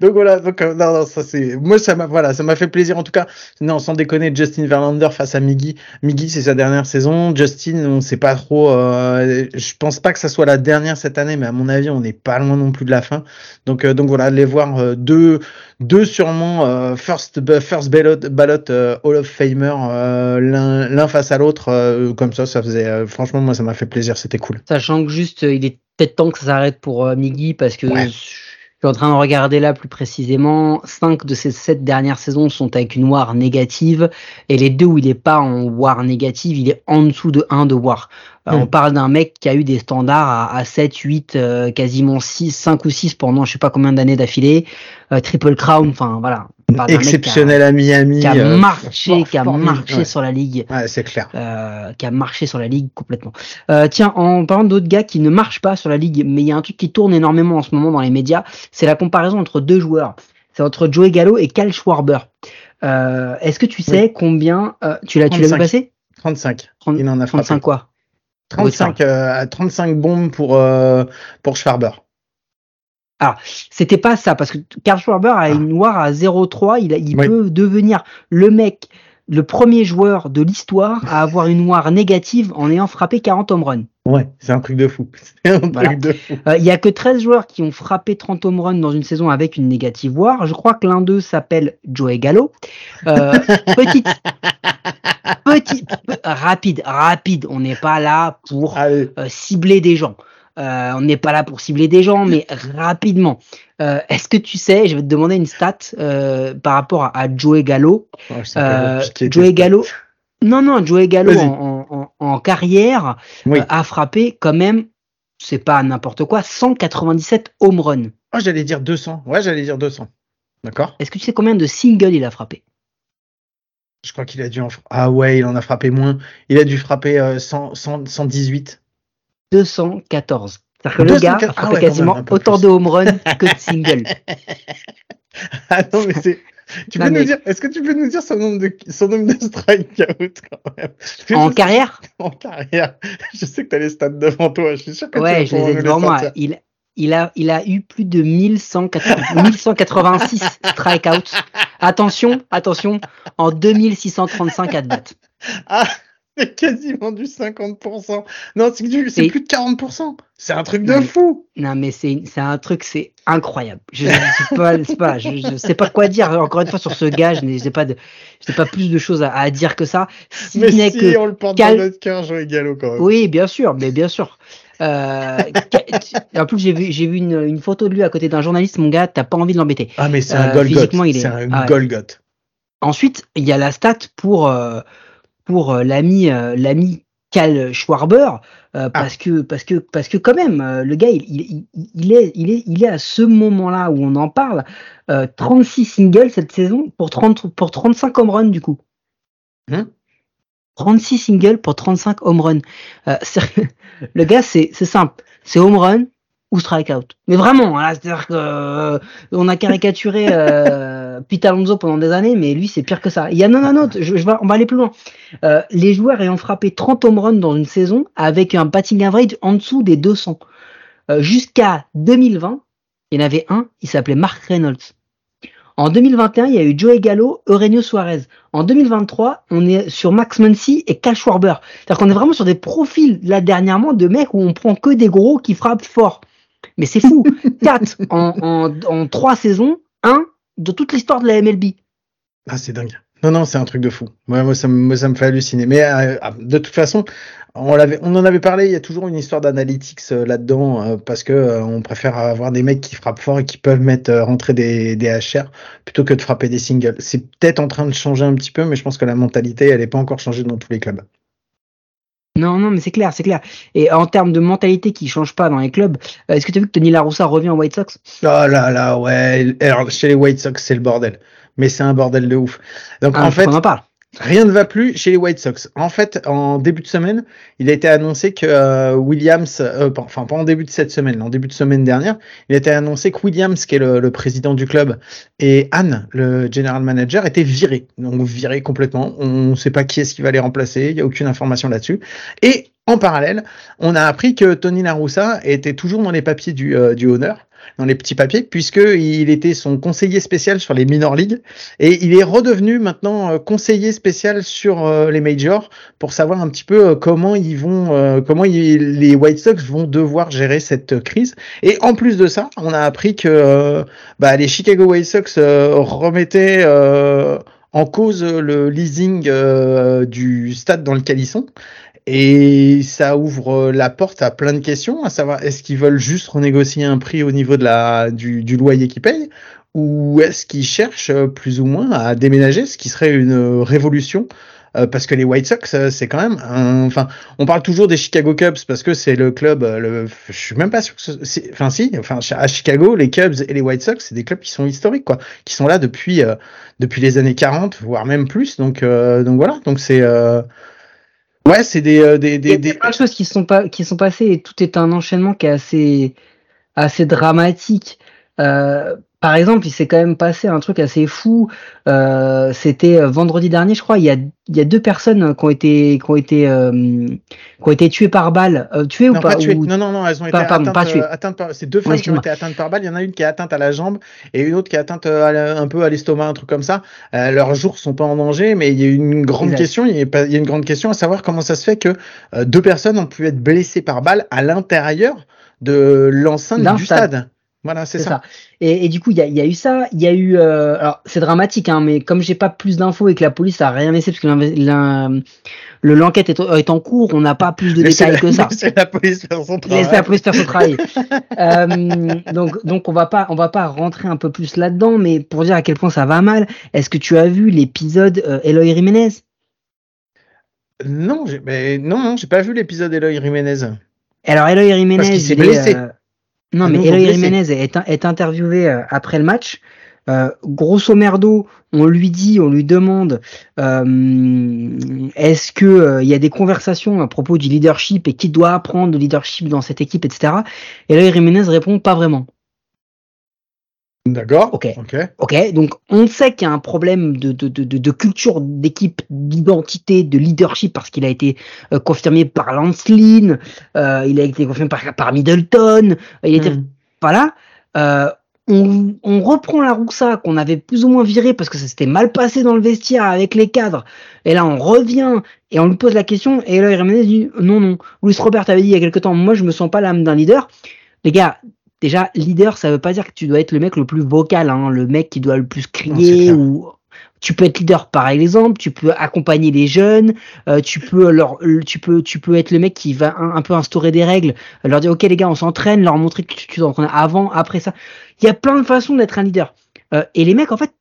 donc voilà, donc euh, non, non, ça c'est, moi ça m'a, voilà, ça m'a fait plaisir en tout cas. Non, sans déconner, Justin Verlander face à Miggy. Miggy, c'est sa dernière saison. Justin, on sait pas trop. Euh, je pense pas que ça soit la dernière cette année, mais à mon avis, on n'est pas loin non plus de la fin. Donc, euh, donc voilà, les voir euh, deux, deux sûrement euh, first, first ballot, ballot Hall of Famer, l'un, l'un face à l'autre, comme ça, ça faisait. franchement, moi, ça m'a fait plaisir. C'était cool. Sachant que juste, il est peut-être temps que ça s'arrête pour Miggy parce que. Ouais. Je suis en train de regarder là plus précisément. Cinq de ces sept dernières saisons sont avec une war négative. Et les deux où il est pas en war négative, il est en dessous de 1 de war. Euh. On parle d'un mec qui a eu des standards à, à 7, 8, euh, quasiment 6, 5 ou 6 pendant je sais pas combien d'années d'affilée. Euh, triple crown, enfin voilà. Exceptionnel à Miami. Qui a, euh, marché, qui a marché sur la ligue Ouais, c'est clair. euh, qui a marché sur la ligue complètement. Euh, tiens, en parlant d'autres gars qui ne marchent pas sur la ligue, mais il y a un truc qui tourne énormément en ce moment dans les médias, c'est la comparaison entre deux joueurs. C'est entre Joey Gallo et Cal Schwarber. Euh, Est-ce que tu sais combien euh, tu l'as tu l'as vu 35. passer? 35. 30 Il en a frappé. 35 quoi 35, euh, 35 bombes pour, euh, pour Schwarber. C'était pas ça parce que Karl Schwarber a Ah. une noire à 0,3, il, il Oui. peut devenir le mec, le premier joueur de l'histoire à avoir une noire négative en ayant frappé 40 home runs. Ouais, c'est un truc de fou. C'est un Voilà. Euh, Il y a que 13 joueurs qui ont frappé 30 home runs dans une saison avec une négative war. Je crois que l'un d'eux s'appelle Joey Gallo. Euh, petite, petite, pe- rapide, rapide. On n'est pas là pour euh, cibler des gens. Euh, on n'est pas là pour cibler des gens, mais rapidement. Euh, Est-ce que tu sais, je vais te demander une stat euh, par rapport à, à Joey Gallo. Oh, stats. Gallo, non, non, Joey Gallo en, en- en- en carrière Oui. a frappé quand même, c'est pas n'importe quoi, 197 home runs. Oh, j'allais dire 200. Ouais, j'allais dire 200. D'accord Est-ce que tu sais combien de singles il a frappé? Je crois qu'il a dû en Ah ouais, il en a frappé moins. Il a dû frapper euh, 100, 100, 118. 214. C'est-à-dire que le 204 gars a ah ouais, quasiment même, autant plus. de home runs que de singles. Ah non, mais c'est. Tu Non, peux mais- nous dire, est-ce que tu peux nous dire son nombre de, son nombre de strikeouts quand même? En sais- carrière? En carrière. Je sais que tu as les stats devant toi. Je suis sûr que tu Ouais, je les ai devant moi. Il, il, a, il a eu plus de 1180 1186 strikeouts. Attention, attention, en 2635 at-bats. Ah, c'est quasiment du 50%. Non, c'est plus de 40%. C'est un truc de fou. Non, mais c'est un truc, c'est incroyable. Je ne sais sais pas quoi dire. Encore une fois sur ce gars, je n'ai pas de, pas plus de choses à, à dire que ça. Si Mais ce n'est si, que, on le porte Cal- dans notre cœur, Joey Gallo, quand même. oui, bien sûr, mais bien sûr. Euh, en plus, j'ai vu, vu une, une photo de lui à côté d'un journaliste. Mon gars, t'as pas envie de l'embêter. Ah, mais c'est Euh, un Golgot. il est- C'est un ah ouais. Golgot. Ensuite, il y a la stat pour euh, pour euh, l'ami euh, l'ami Cal Schwarber Ah. euh, parce que parce que parce que quand même euh, le gars il, il, il- est il est il est à ce moment-là où on en parle euh, 36 singles cette saison pour 30 pour 35 home runs du coup. Hein? 36 singles pour 35 home runs. Euh, le gars c'est c'est simple, c'est home run ou strikeout. Mais vraiment, hein, c'est-à-dire que euh, on a caricaturé euh, Pete Alonso pendant des années, mais lui c'est pire que ça. Il y a non non non, je, je vais, on va aller plus loin. Euh, les joueurs ayant frappé 30 home runs dans une saison avec un batting average en dessous des 200. Euh, Jusqu'à 2020, il y en avait un, il s'appelait Mark Reynolds. En 2021, il y a eu Joey Gallo, Eugenio Suarez. En 2023, on est sur Max Muncy et Cal Schwarber. C'est-à-dire qu'on est vraiment sur des profils, là, dernièrement, de mecs où on prend que des gros qui frappent fort. Mais c'est fou. 4 en, en, en 3 saisons, 1 de toute l'histoire de la MLB. Ah, c'est dingue. Non, non, c'est un truc de fou. Ouais, moi, ça, me- moi, ça me fait halluciner. Mais euh, ah, de toute façon, on, l'avait, on en avait parlé, il y a toujours une histoire d'analytics euh, là-dedans, euh, parce que on préfère avoir des mecs qui frappent fort et qui peuvent mettre rentrer des, des HR plutôt que de frapper des singles. C'est peut-être en train de changer un petit peu, mais je pense que la mentalité, elle n'est pas encore changée dans tous les clubs. Non, non, mais c'est clair, c'est clair. Et en termes de mentalité qui change pas dans les clubs, euh, est-ce que tu as vu que Tony La Russa revient en White Sox? Oh là là, ouais. Alors, chez les White Sox, c'est le bordel. Mais c'est un bordel de ouf. Donc, Ah, en fait, on en parle. Rien ne va plus chez les White Sox. En fait, en début de semaine, il a été annoncé que euh, Williams, euh, enfin pas en début de cette semaine, en début de semaine dernière, il a été annoncé que Williams, qui est le, le président du club, et Anne, le general manager, étaient virés. Donc virés complètement. On ne sait pas qui est-ce qui va les remplacer. Il n'y a aucune information là-dessus. Et en parallèle, on a appris que Tony Laroussa était toujours dans les papiers du, euh, du honneur, dans les petits papiers, puisque il était son conseiller spécial sur les minor leagues et il est redevenu maintenant euh, conseiller spécial sur euh, les majors pour savoir un petit peu comment ils vont, comment les White Sox vont devoir gérer cette crise. Et en plus de ça, on a appris que bah, les Chicago White Sox remettaient en cause le leasing du stade dans lequel ils sont et ça ouvre la porte à plein de questions, à savoir est-ce qu'ils veulent juste renégocier un prix au niveau de la, du, du loyer qu'ils payent ou est-ce qu'ils cherchent plus ou moins à déménager, ce qui serait une révolution euh, parce que les White Sox, euh, c'est quand même, enfin, on parle toujours des Chicago Cubs parce que c'est le club, euh, le, je suis même pas sûr que, enfin si, enfin à Chicago, les Cubs et les White Sox, c'est des clubs qui sont historiques quoi, qui sont là depuis depuis les années 40, voire même plus. Donc donc voilà, donc c'est Ouais, c'est des, euh, des, des, des... plein de choses qui sont pas qui sont passées et tout est un enchaînement qui est assez assez dramatique. Euh, par exemple, il s'est quand même passé un truc assez fou. Euh, C'était euh, vendredi dernier, je crois. Il y a, il y a deux personnes qui ont été, qui ont été, euh, qui ont été tuées par balle. Euh, tuées ou pas, pas Non, non, non, elles ont été atteintes, pas tuées. atteintes par. C'est deux femmes qui ont été atteintes par balle. Il y en a une qui est atteinte à la jambe et une autre qui est atteinte un peu à l'estomac, un truc comme ça. leurs jours sont pas en danger, mais il y a une grande question. Il y, a, il y a une grande question à savoir comment ça se fait que deux personnes ont pu être blessées par balle à l'intérieur de l'enceinte du stade. stade. Voilà, c'est ça. Et, et, du coup, il y a, y a, eu ça. Il y a eu. Euh, alors, c'est dramatique, hein, mais comme j'ai pas plus d'infos et que la police a rien laissé parce que le l'enquête est, est, en cours, on n'a pas plus de détails que ça. C'est la police faire son travail. Laissez la police faire son travail. euh, donc, donc, on va pas, on va pas rentrer un peu plus là-dedans, mais pour dire à quel point ça va mal. Est-ce que tu as vu l'épisode euh, Eloy Jiménez? Non, mais non, non, j'ai pas vu l'épisode Eloy Jiménez. Alors, Eloy Jiménez, Parce qu'il s'est blessé. Non, mais Eloy Jiménez est, est, interviewé euh, après le match. Euh, grosso merdo, on lui dit, on lui demande, euh, est-ce que euh, il y a des conversations à propos du leadership et qui doit apprendre le leadership dans cette équipe, etc. Et là, Jiménez répond pas vraiment. D'accord. Ok. Ok. Donc on sait qu'il y a un problème de, de, de, de culture d'équipe, d'identité, de leadership parce qu'il a été euh, confirmé par Lance Lynn, euh, il a été confirmé par, par Middleton, il était hmm. voilà. Euh, on, on, reprend la Roussa qu'on avait plus ou moins viré parce que ça s'était mal passé dans le vestiaire avec les cadres. Et là, on revient et on lui pose la question. Et là, il dit non, non. Louis Robert avait dit il y a quelque temps, moi, je me sens pas l'âme d'un leader. Les gars, déjà leader ça veut pas dire que tu dois être le mec le plus vocal hein, le mec qui doit le plus crier ou tu peux être leader par exemple tu peux accompagner les jeunes euh, tu peux leur tu peux tu peux être le mec qui va un, peu instaurer des règles leur dire ok les gars on s'entraîne leur montrer que tu, tu t'entraînes avant après ça. Il y a plein de façons d'être un leader. Euh, et les mecs en fait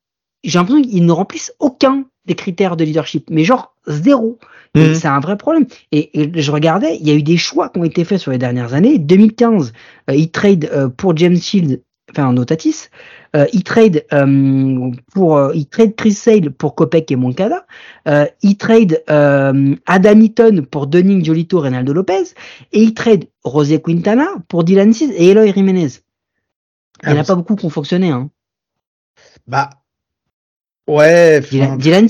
j'ai l'impression qu'ils ne remplissent aucun des critères de leadership. Mais genre zéro Mhm. C'est un vrai problème. Et, je regardais, il y a eu des choix qui ont été faits sur les dernières années. 2015, euh, il trade euh, pour James Shield, enfin Notatis. Euh, il trade euh, pour, euh, il trade Chris Sale pour Kopek et Moncada. Euh, il trade Adam Eaton pour Dunning, Jolito, Reynaldo Lopez. Et il trade Rosé Quintana pour Dylan Cis et Eloy Jiménez. Il n'y en a ah, pas beaucoup qui ont fonctionné. Hein. Bah, ouais. Dylan, Dylan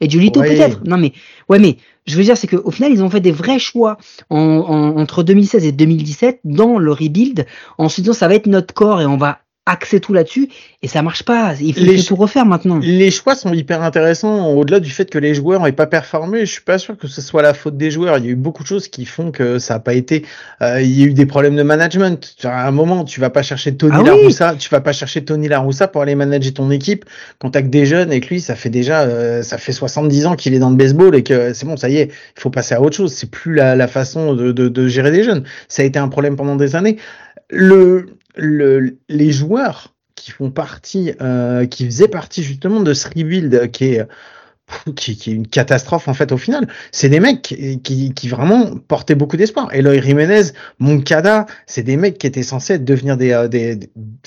et Julito peut-être. Non mais ouais mais je veux dire c'est qu'au final ils ont fait des vrais choix en, entre 2016 et 2017 dans le rebuild en se disant ça va être notre corps et on va axer tout là-dessus et ça marche pas. Il faut, les, tout refaire maintenant. Les choix sont hyper intéressants au-delà du fait que les joueurs n'aient pas performé. Je suis pas sûr que ce soit la faute des joueurs. Il y a eu beaucoup de choses qui font que ça n'a pas été. Euh, il y a eu des problèmes de management. À un moment, tu vas pas chercher Tony ah Laroussa, tu vas pas chercher Tony Laroussa pour aller manager ton équipe quand t'as que des jeunes et que lui, ça fait déjà, euh, ça fait 70 ans qu'il est dans le baseball et que c'est bon, ça y est, il faut passer à autre chose. C'est plus la, la façon de, de, de gérer des jeunes. Ça a été un problème pendant des années. Le, le, les joueurs qui font partie, euh, qui faisaient partie justement de ce rebuild qui est qui, qui, est une catastrophe en fait au final. C'est des mecs qui, qui, vraiment portaient beaucoup d'espoir. Eloy Jiménez, Moncada, c'est des mecs qui étaient censés devenir des, euh, des,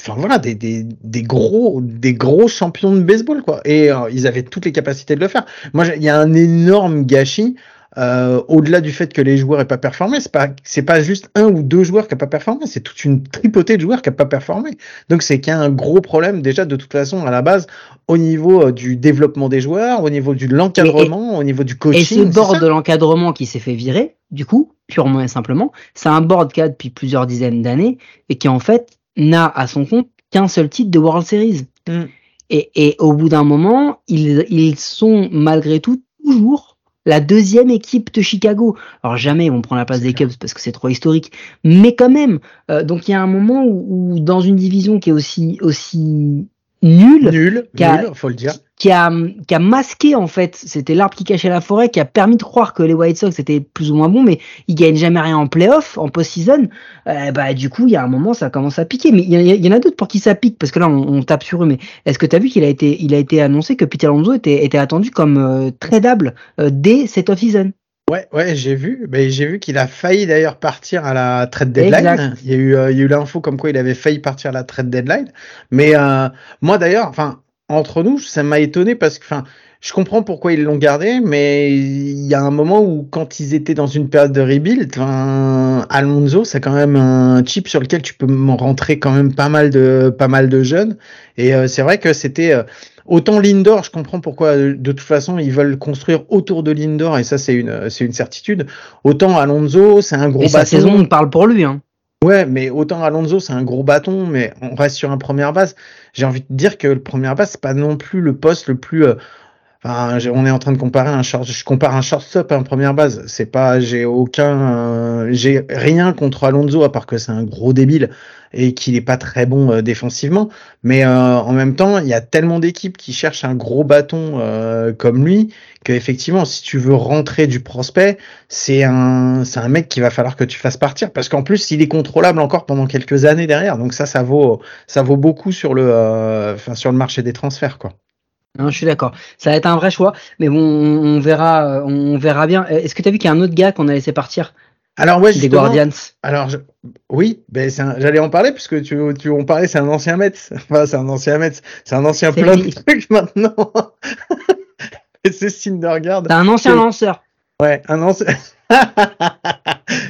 voilà, des, des, des, gros, des gros champions de baseball quoi. Et euh, ils avaient toutes les capacités de le faire. Moi, il y a un énorme gâchis euh, au-delà du fait que les joueurs aient pas performé, c'est pas c'est pas juste un ou deux joueurs qui n'ont pas performé, c'est toute une tripotée de joueurs qui n'ont pas performé. Donc c'est qu'il y a un gros problème déjà de toute façon à la base au niveau euh, du développement des joueurs, au niveau de l'encadrement, au niveau du coaching. Et ce board de l'encadrement qui s'est fait virer, du coup, purement et simplement, c'est un board qui a depuis plusieurs dizaines d'années et qui en fait n'a à son compte qu'un seul titre de World Series. Mm. Et, et, au bout d'un moment, ils, ils sont malgré tout toujours la deuxième équipe de Chicago. Alors jamais ils vont prendre la place des Cubs parce que c'est trop historique, mais quand même. Euh, donc il y a un moment où, où, dans une division qui est aussi aussi nul, nul, nul, faut le dire, qui a qui a masqué en fait, c'était l'arbre qui cachait la forêt, qui a permis de croire que les White Sox étaient plus ou moins bons, mais ils gagnent jamais rien en playoff, en post-season. Euh, bah du coup, il y a un moment, ça commence à piquer. Mais il y, y, en a d'autres pour qui ça pique, parce que là, on, on tape sur eux. Mais est-ce que tu as vu qu'il a été il a été annoncé que Peter Alonso était était attendu comme euh, tradable euh, dès cette off-season? Ouais, ouais, j'ai vu. Ben, j'ai vu qu'il a failli d'ailleurs partir à la trade deadline. Il y a eu, euh, il y a eu l'info comme quoi il avait failli partir à la trade deadline. Mais euh, moi d'ailleurs, enfin, entre nous, ça m'a étonné parce que, enfin, je comprends pourquoi ils l'ont gardé, mais il y a un moment où quand ils étaient dans une période de rebuild, Alonso, c'est quand même un chip sur lequel tu peux rentrer quand même pas mal de, pas mal de jeunes. Et euh, c'est vrai que c'était euh, Autant Lindor, je comprends pourquoi de toute façon ils veulent construire autour de Lindor et ça c'est une c'est une certitude. Autant Alonso, c'est un gros et bâton. Sa saison on parle pour lui hein. Ouais, mais autant Alonso, c'est un gros bâton, mais on reste sur un première base. J'ai envie de dire que le première base, c'est pas non plus le poste le plus euh, On est en train de comparer un short, je compare un shortstop à une première base. C'est pas, j'ai aucun, euh, j'ai rien contre Alonso à part que c'est un gros débile et qu'il est pas très bon euh, défensivement. Mais euh, en même temps, il y a tellement d'équipes qui cherchent un gros bâton comme lui que effectivement, si tu veux rentrer du prospect, c'est un, c'est un mec qu'il va falloir que tu fasses partir parce qu'en plus, il est contrôlable encore pendant quelques années derrière. Donc ça, ça vaut, ça vaut beaucoup sur le, enfin sur le marché des transferts, quoi. Non, je suis d'accord. Ça va être un vrai choix, mais bon, on verra, on verra bien. Est-ce que tu as vu qu'il y a un autre gars qu'on a laissé partir? Alors ouais, des Guardians. Alors oui, ben j'allais en parler puisque tu, tu en parlais, c'est un ancien Mets. Enfin, c'est un ancien Mets, c'est un ancien plein de trucs maintenant. C'est Syndergaard. C'est un ancien lanceur. Ouais, un ancien.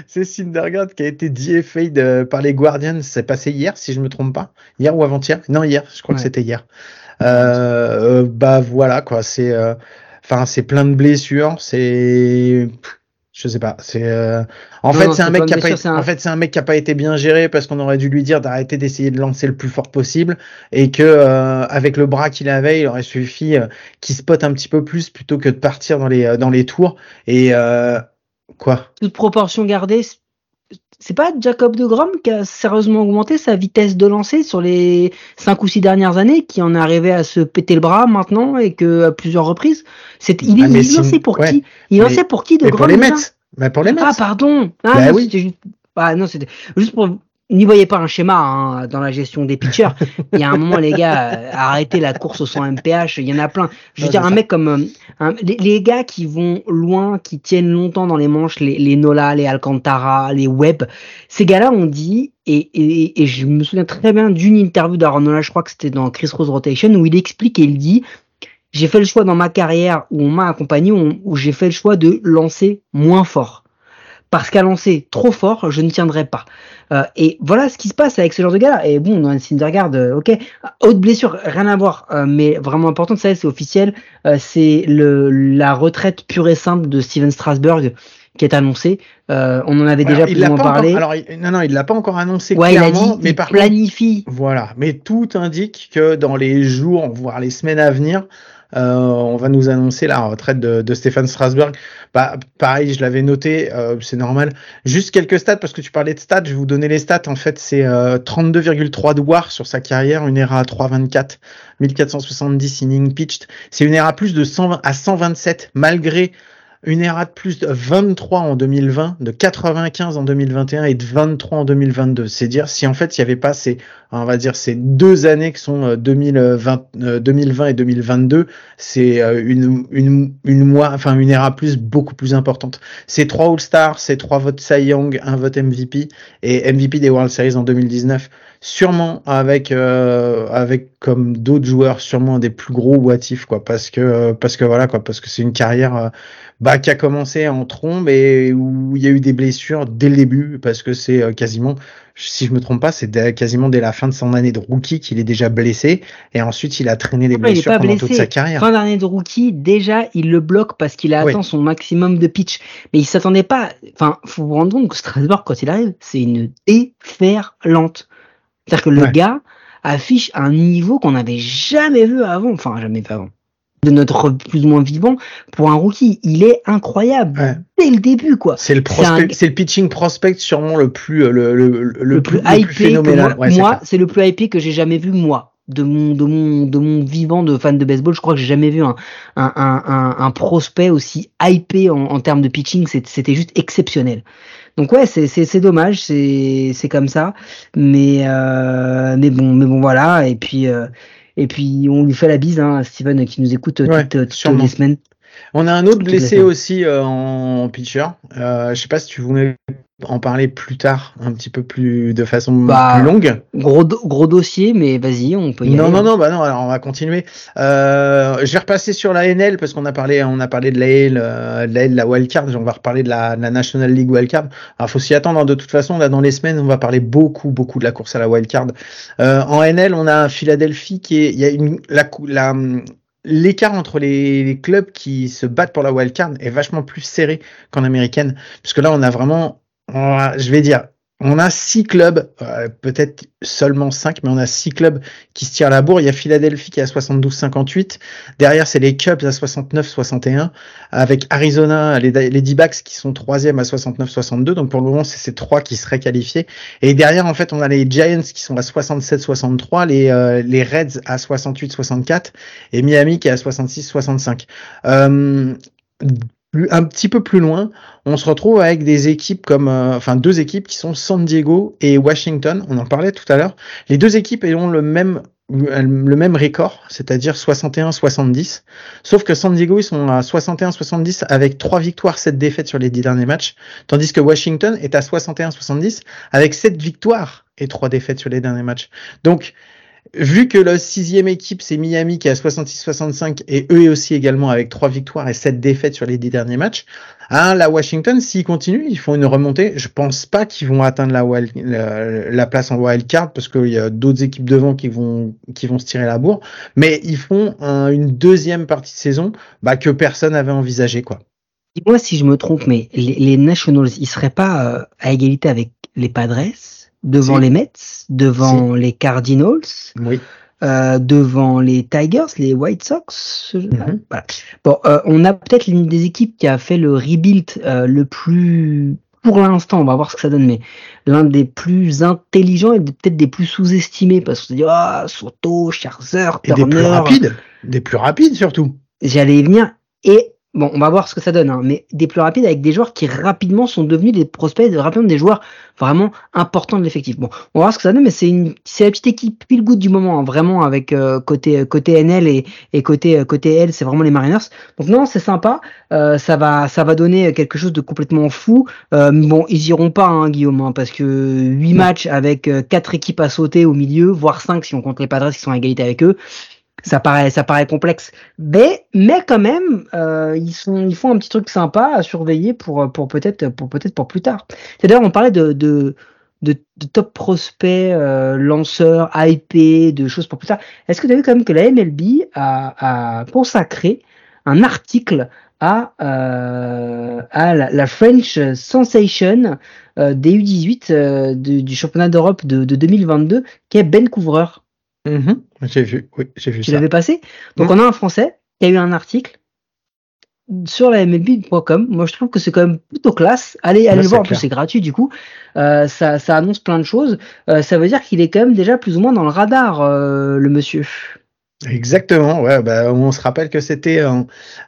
c'est Syndergaard qui a été DFA de, par les Guardians. C'est passé hier, si je me trompe pas. Hier ou avant-hier? Non, hier. Je crois que c'était hier. Euh, bah voilà quoi, c'est euh, enfin c'est plein de blessures, c'est je sais pas, c'est euh... en fait c'est un mec qui a pas un... en fait c'est un mec qui a pas été bien géré parce qu'on aurait dû lui dire d'arrêter d'essayer de lancer le plus fort possible et que euh, avec le bras qu'il avait, il aurait suffi euh, qu'il spot un petit peu plus plutôt que de partir dans les dans les tours. Et quoi? Toute proportion gardée, c'est pas Jacob de Grom qui a sérieusement augmenté sa vitesse de lancer sur les cinq ou six dernières années, qui en est arrivé à se péter le bras maintenant et que à plusieurs reprises? C'est, il, ah, il, lançait pour qui? Il lançait pour qui de Grom Pour les Mets. Mais pour les Mets. Ah pardon. Ah, bah non, oui. Juste... Ah non, c'était juste pour n'y voyez pas un schéma hein, dans la gestion des pitchers. Il y a un moment, les gars, euh, arrêtez la course au 100 mph. Il y en a plein. Je veux dire, un ça. mec comme euh, un- les, les gars qui vont loin, qui tiennent longtemps dans les manches, les, les Nola, les Alcantara, les Webb, ces gars-là ont dit, et, et, et je me souviens très bien d'une interview d'Aaron Nola, je crois que c'était dans Chris Rose Rotation, où il explique et il dit, j'ai fait le choix dans ma carrière où on m'a accompagné, où, où j'ai fait le choix de lancer moins fort. Parce qu'à lancer trop fort, je ne tiendrai pas. Euh, et voilà ce qui se passe avec ce genre de gars-là. Et bon, dans le Syndergaard, euh, ok. Haute blessure, rien à voir, euh, mais vraiment important, ça c'est officiel. Euh, c'est le la retraite pure et simple de Steven Strasberg qui est annoncée. Euh, on en avait déjà Alors, plus ou moins parlé. encore, alors, il- non, non, il l'a pas encore annoncé ouais, il a clairement, dit mais il par contre, planifie. Voilà, mais tout indique que dans les jours, voire les semaines à venir, euh, on va nous annoncer la retraite de, Stéphane Strasberg. Bah, pareil, je l'avais noté, euh, c'est normal. Juste quelques stats, parce que tu parlais de stats, je vais vous donner les stats. En fait, c'est euh, 32,3 de WAR sur sa carrière, une ERA à 3,24, 1470 innings pitched. C'est une ERA plus de 120 à 127, malgré une ERA de plus de 23 en 2020, de 95 en 2021 et de 23 en 2022. C'est dire si en fait il n'y avait pas ces, on va dire ces deux années qui sont euh, 2020, euh, 2020 et 2022, c'est euh, une une une mois, enfin une ERA plus beaucoup plus importante. C'est trois All-Stars, c'est trois votes Cy Young, un vote MVP et MVP des World Series en 2019. sûrement avec euh, avec comme d'autres joueurs sûrement des plus gros what quoi parce que parce que voilà quoi parce que c'est une carrière euh, bah, qui a commencé en trombe et où il y a eu des blessures dès le début parce que c'est euh, quasiment si je me trompe pas c'est quasiment dès la fin de son année de rookie qu'il est déjà blessé et ensuite il a traîné des blessures pendant toute sa carrière. Fin d'année de rookie déjà il le bloque parce qu'il a atteint son maximum de pitch. Mais il s'attendait pas enfin faut vous rendre compte que Strasbourg quand il arrive c'est une déferlante. C'est-à-dire que le gars affiche un niveau qu'on n'avait jamais vu avant, enfin jamais vu avant, de notre plus ou moins vivant pour un rookie. Il est incroyable dès le début, quoi. C'est le c'est le pitching prospect sûrement le plus le le, le, plus, phénoménal. moi, c'est le plus hypé que j'ai jamais vu moi. De mon, de mon, de mon vivant de fan de baseball, je crois que j'ai jamais vu un, un, un, un, prospect aussi hypé en, en termes de pitching. C'était juste exceptionnel. Donc ouais, c'est dommage, c'est comme ça, mais euh, mais bon, mais bon voilà. Et puis euh, et puis on lui fait la bise, hein, Steven qui nous écoute toutes, toutes les semaines. On a un autre blessé aussi euh, en pitcher. Euh, je sais pas si tu voulais en parler plus tard, un petit peu plus de façon bah, plus longue. Gros, gros dossier, mais vas-y, on peut y non, aller. Non, non, bah non. Alors on va continuer. Euh, je vais repasser sur la NL parce qu'on a parlé, on a parlé de la L, euh, de la la wildcard. On va reparler de la, de la National League wildcard. Alors faut s'y attendre. Hein. De toute façon, là dans les semaines, on va parler beaucoup, beaucoup de la course à la wildcard. Euh, en NL, on a Philadelphie qui est, il y a une la, la l'écart entre les, clubs qui se battent pour la wildcard est vachement plus serré qu'en américaine, puisque là on a vraiment, je vais dire, on a six clubs, euh, peut-être seulement cinq, mais on a six clubs qui se tirent la bourre. Il y a Philadelphie qui est à 72-58. Derrière, c'est les Cubs à 69-61. Avec Arizona, les, D-backs qui sont troisième à 69-62. Donc pour le moment, c'est ces trois qui seraient qualifiés. Et derrière, en fait, on a les Giants qui sont à 67-63, les, euh, les Reds à 68-64 et Miami qui est à 66-65. Euh, un petit peu plus loin, on se retrouve avec des équipes comme, euh, enfin deux équipes qui sont San Diego et Washington. On en parlait tout à l'heure. Les deux équipes ont le même le même record, c'est-à-dire 61-70. Sauf que San Diego, ils sont à 61-70 avec trois victoires, sept défaites sur les dix derniers matchs, tandis que Washington est à 61-70 avec sept victoires et trois défaites sur les derniers matchs. Donc, Vu que la sixième équipe, c'est Miami qui a 66-65 et eux aussi également avec trois victoires et sept défaites sur les dix derniers matchs, hein, la Washington, s'ils continuent, ils font une remontée. Je pense pas qu'ils vont atteindre la, la, place en wild card parce qu'il y a d'autres équipes devant qui vont, qui vont se tirer la bourre. Mais ils font une deuxième partie de saison bah, que personne n'avait envisagé. quoi. Dis-moi si je me trompe, mais les, Nationals, ils seraient pas euh, à égalité avec les Padres? Devant les Mets, devant les Cardinals, oui. euh, devant les Tigers, les White Sox. Mhm. voilà. Bon, euh, on a peut-être l'une des équipes qui a fait le rebuild euh, le plus, pour l'instant, on va voir ce que ça donne, mais l'un des plus intelligents et peut-être des plus sous-estimés parce qu'on se dit ah Soto, Scherzer, et des plus rapides, des plus rapides surtout. J'allais y venir et Bon, on va voir ce que ça donne, hein, mais des plus rapides avec des joueurs qui rapidement sont devenus des prospects, rapidement des joueurs vraiment importants de l'effectif. Bon, on va voir ce que ça donne, mais c'est une, c'est la petite équipe pile good du moment, hein, vraiment avec euh, côté côté NL et, et côté côté L, c'est vraiment les Mariners. Donc non, c'est sympa, euh, ça va ça va donner quelque chose de complètement fou. Euh, bon, ils iront pas, hein, Guillaume, hein, parce que huit matchs avec quatre équipes à sauter au milieu, voire cinq si on compte les Padres qui sont à égalité avec eux ça paraît ça paraît complexe. Mais mais quand même euh, ils sont ils font un petit truc sympa à surveiller pour pour peut-être pour peut-être pour plus tard. D'ailleurs on parlait de de de, top prospects euh, lanceurs IP de choses pour plus tard. Est-ce que tu as vu quand même que la MLB a, a consacré un article à, euh, à la, French Sensation euh, des U18 euh, du championnat d'Europe de, de 2022 qui est Ben Couvrer Mhm. J'ai vu, oui, j'ai vu tu l'avais passé? Donc on a un Français qui a eu un article sur la MLB.com. Moi, je trouve que c'est quand même plutôt classe. Allez, allez le voir, en plus c'est gratuit du coup. Euh, ça, ça annonce plein de choses. Euh, ça veut dire qu'il est quand même déjà plus ou moins dans le radar, euh, le monsieur. Exactement, ouais, bah, on se rappelle que c'était,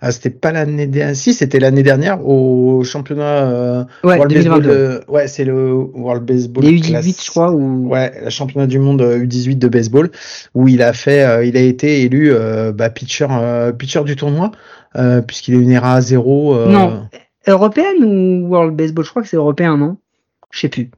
ah, c'était pas l'année dernière, si c'était l'année dernière au championnat euh, ouais, World Baseball, ouais, c'est le World Baseball. Les U18, je crois, ou ouais, le championnat du monde U18 de baseball, où il a fait, euh, il a été élu euh, bah, pitcher, pitcher du tournoi, puisqu'il est une ERA à zéro. Non, européenne ou World Baseball, je crois que c'est européen, non? Je sais plus.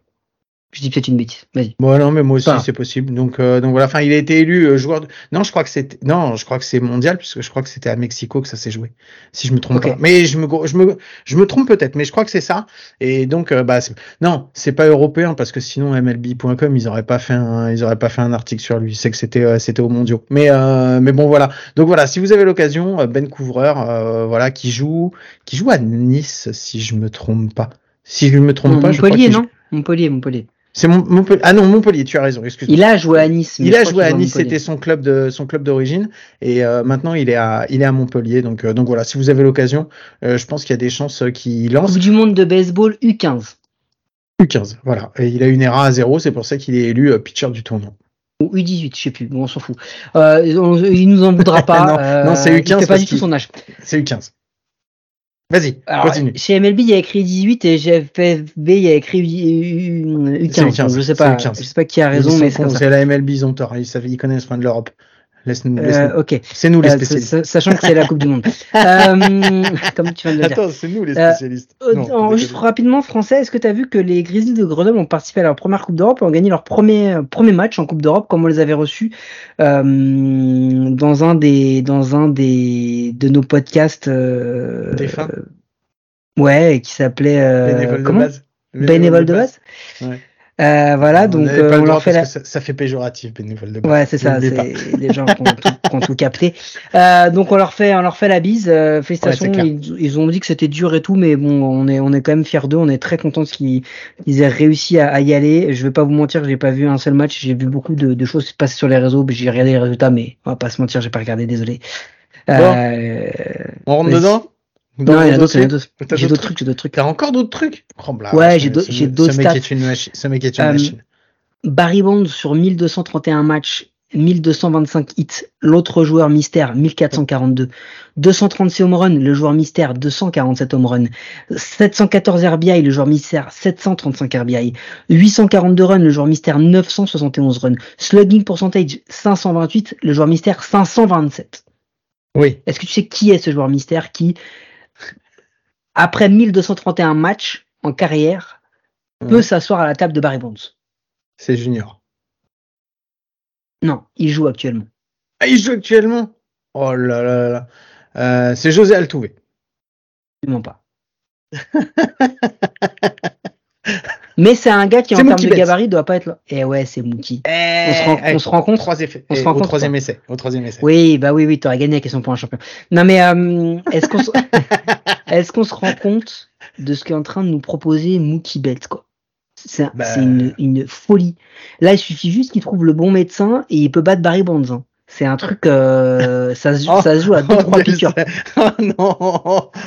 Je dis peut-être une bêtise. Vas-y. Bon, non, mais moi aussi, Enfin. c'est possible. Donc, euh, donc voilà. Enfin, il a été élu euh, joueur. De... Non, je crois que c'était. Non, je crois que c'est mondial puisque je crois que c'était à Mexico que ça s'est joué. Si je me trompe pas. Mais je me, je me, je me trompe peut-être. Mais je crois que c'est ça. Et donc, euh, bah, c'est- non, c'est pas européen parce que sinon MLB.com ils auraient pas fait un, ils auraient pas fait un article sur lui. C'est que c'était, euh, c'était aux mondiaux. Mais, euh, mais bon, voilà. Donc voilà. Si vous avez l'occasion, Ben Couvreur, euh, voilà, qui joue, qui joue à Nice, si je me trompe pas. Si je me trompe pas, je crois non? Montpellier, Montpellier. C'est Mon- Montpellier. Ah non, Montpellier, tu as raison, excuse-moi. Il a joué à Nice. Il a joué à Nice, c'était son club de son club d'origine et euh, maintenant il est à il est à Montpellier donc euh, donc voilà, si vous avez l'occasion, euh, je pense qu'il y a des chances qu'il lance Coupe du monde de baseball U15 U15, voilà. Et il a une ERA à zéro, c'est pour ça qu'il est élu pitcher du tournoi. ou U18, je sais plus. Bon, on s'en fout. Il nous en voudra pas. Non, non, c'est U15 Il fait pas parce du tout son âge. C'est U15. Vas-y, continue. chez MLB, il y a écrit 18 et chez FFB, il y a écrit U- U- C'est U15. U15, donc je sais c'est pas. U15. Je sais pas qui a raison, mais c'est comme ça. la MLB, ils ont tort, ils, savent, ils connaissent rien de l'Europe. Laisse-nous, Euh, laisse-nous. ok. c'est nous les Euh, spécialistes. sa- sachant que c'est la Coupe du Monde. Euh, comme tu viens de le dire. Attends, c'est nous les Euh, spécialistes. Euh, Non, en- juste rapidement, français, est-ce que tu as vu que les Grizzlies de Grenoble ont participé à leur première Coupe d'Europe et ont gagné leur premier, euh, premier match en Coupe d'Europe comme on les avait reçus euh, dans un des dans un des de nos podcasts euh, euh, ouais qui s'appait euh, Bénévole de comment base. bénévole de base Ouais. Euh, voilà donc euh, le on leur fait la ça, ça fait péjoratif, bénévole de base. Ouais, c'est ça, les gens qui ont tout, tout capté. Euh, donc on leur fait, on leur fait la bise. euh, félicitations. Ouais, ils, ils ont dit que c'était dur et tout, mais bon, on est, on est quand même fiers d'eux. On est très contents qu'ils qu'ils aient réussi à, à y aller. Je vais pas vous mentir, j'ai pas vu un seul match. J'ai vu beaucoup de, de choses passer sur les réseaux. J'ai regardé les résultats, mais on va pas se mentir, j'ai pas regardé. Désolé. Euh, On rentre dedans? Non, il y en a d'autres, il y en a le d'autres. T'as J'ai d'autres trucs, j'ai d'autres trucs. T'as encore d'autres trucs Oh, Ouais, j'ai d'autres stats. est une machine. Ce mec est une machine. Barry Bonds sur 1231 matchs, 1225 hits. L'autre joueur mystère, 1442. 236 home runs, le joueur mystère, 247 home runs. 714 RBI, le joueur mystère, 735 RBI. 842 runs, le joueur mystère, 971 runs. Slugging percentage, 528, le joueur mystère, 527. Oui. Est-ce que tu sais qui est ce joueur mystère qui, après 1231 matchs en carrière, peut Ouais. s'asseoir à la table de Barry Bonds C'est Junior. Non, il joue actuellement. Ah, il joue actuellement? Oh là là là là. Euh, c'est José Altuve. Absolument pas. Mais c'est un gars qui, en termes de gabarit, doit pas être là. Eh ouais, c'est Mookie. on se rend- on se rend compte Trois effets. On se rend au compte, troisième essai. Au troisième essai. Oui, bah oui, oui, t'aurais gagné la question pour un champion. Non mais euh, est-ce qu'on se... est-ce qu'on se rend compte de ce qu'est en train de nous proposer Mookie Betts quoi? C'est Bah. c'est une, une folie. Là, il suffit juste qu'il trouve le bon médecin et il peut battre Barry Bonds. hein. C'est un truc, euh, ça, se, Oh, ça se joue à deux Oh, trois mais piqûres. Oh non,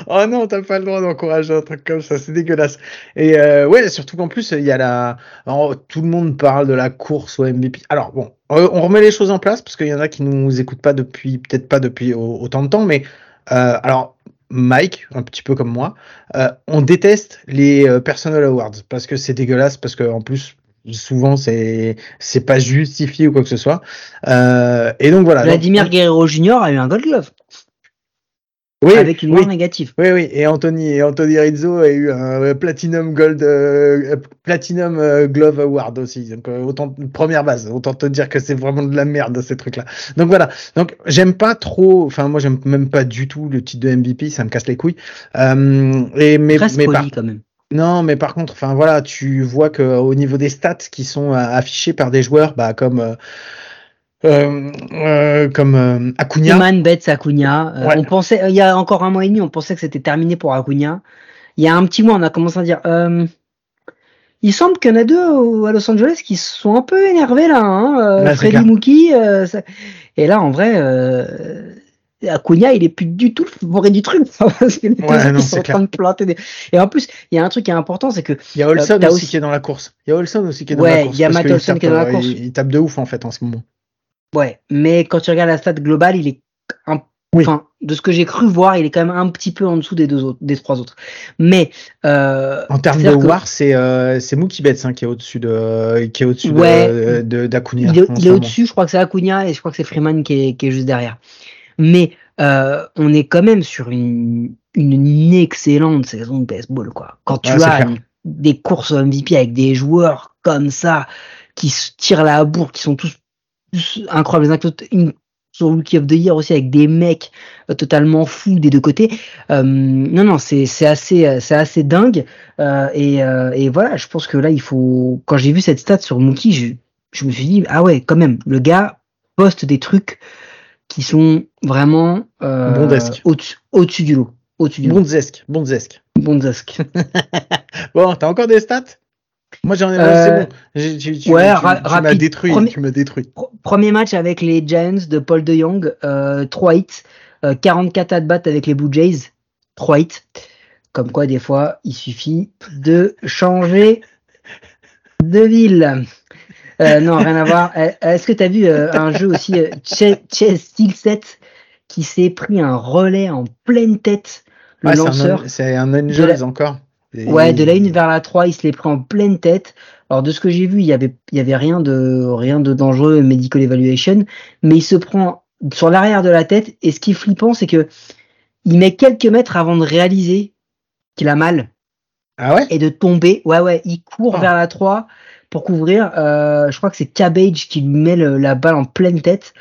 oh non, t'as pas le droit d'encourager un truc comme ça, c'est dégueulasse. Et euh, ouais, surtout qu'en plus il y a la, alors, tout le monde parle de la course au MVP. Alors bon, on remet les choses en place parce qu'il y en a qui nous écoutent pas depuis, peut-être pas depuis au- autant de temps, mais euh, alors Mike, un petit peu comme moi, euh, on déteste les euh, personal awards parce que c'est dégueulasse, parce que en plus souvent c'est c'est pas justifié ou quoi que ce soit. Euh, et donc voilà. Donc, Vladimir Guerrero Jr. a eu un Gold Glove oui, avec une oui, négative. Oui, oui, et Anthony, et Anthony Rizzo a eu un euh, Platinum Gold, euh, Platinum Glove Award aussi. Donc, autant, première base, autant te dire que c'est vraiment de la merde, ces trucs-là. Donc voilà. Donc, j'aime pas trop, enfin, moi, j'aime même pas du tout le titre de MVP, ça me casse les couilles. Euh, et, mais, Reste mais poli par, quand même. Non, mais par contre, enfin voilà, tu vois que au niveau des stats qui sont euh, affichés par des joueurs, bah comme euh, euh, euh, comme euh, Acuna, Betts, Acuna. Euh, Ouais. On pensait, il y a encore un mois et demi, on pensait que c'était terminé pour Acuna. Il y a un petit mois, on a commencé à dire, euh, il semble qu'il y en a deux à Los Angeles qui se sont un peu énervés là, hein, euh, Freddy. Mookie. euh, ça- Et là, en vrai, euh, Acuna, il est plus du tout le favori du truc, parce que les Ouais, non, sont en train de planter des... Et en plus, il y a un truc qui est important, c'est que il y a Olson Euh, aussi, aussi- qui est dans la course. Il y a Olson aussi qui est dans Ouais, la course. il y a Matt Olson tape, qui est dans la euh, course. Il, il tape de ouf en fait en ce moment. Ouais, mais quand tu regardes la stat globale, il est un, Oui. enfin, de ce que j'ai cru voir, il est quand même un petit peu en dessous des deux autres, des trois autres. Mais euh, En termes de que war, c'est euh, c'est Mookie Betts hein, qui est au-dessus de qui est au-dessus de- Ouais. de d'Acuna. il est, au-dessus. Je crois que c'est Acuna et je crois que c'est Freeman qui est, qui est juste derrière. Mais euh, on est quand même sur une, une excellente saison de baseball, quoi. Quand tu Ouais, as une, des courses MVP avec des joueurs comme ça qui se tirent la bourre, qui sont tous, tous incroyables une sur Rookie of the Year aussi avec des mecs euh, totalement fous des deux côtés. Euh, non, non, c'est c'est assez c'est assez dingue. Euh, et, euh, et voilà, je pense que là il faut. Quand j'ai vu cette stat sur Mookie, je, je me suis dit ah ouais, quand même, le gars poste des trucs qui sont vraiment euh, Bondesque. au-dessus au-dessus du lot. Au-dessus du lot. Bonzesque, bonzesque. Bondesque. Bon, t'as encore des stats? Moi j'en ai. Euh, c'est bon. Ouais, tu- m'as détruit. Premier- Tu m'as détruit. Premier match avec les Giants de Paul De Jong, euh, 3 hits, euh, 44 at bat avec les Blue Jays, 3 hits. Comme quoi, des fois, il suffit de changer de ville. Euh, non, rien à voir. Euh, Est-ce que tu as vu euh, un jeu aussi, euh, Chess Steel Set, qui s'est pris un relais en pleine tête, le Ah, c'est un lanceur an- C'est un Angels la- encore. Et- Ouais, de la 1 vers la 3, il se les prend en pleine tête. Alors de ce que j'ai vu, il y avait il y avait rien de rien de dangereux medical evaluation, mais il se prend sur l'arrière de la tête et ce qui est flippant c'est que il met quelques mètres avant de réaliser qu'il a mal Ah ouais? Et de tomber. Ouais ouais, il court Ah. vers la 3 pour couvrir. Euh, je crois que c'est Cabbage qui lui met le- la balle en pleine tête.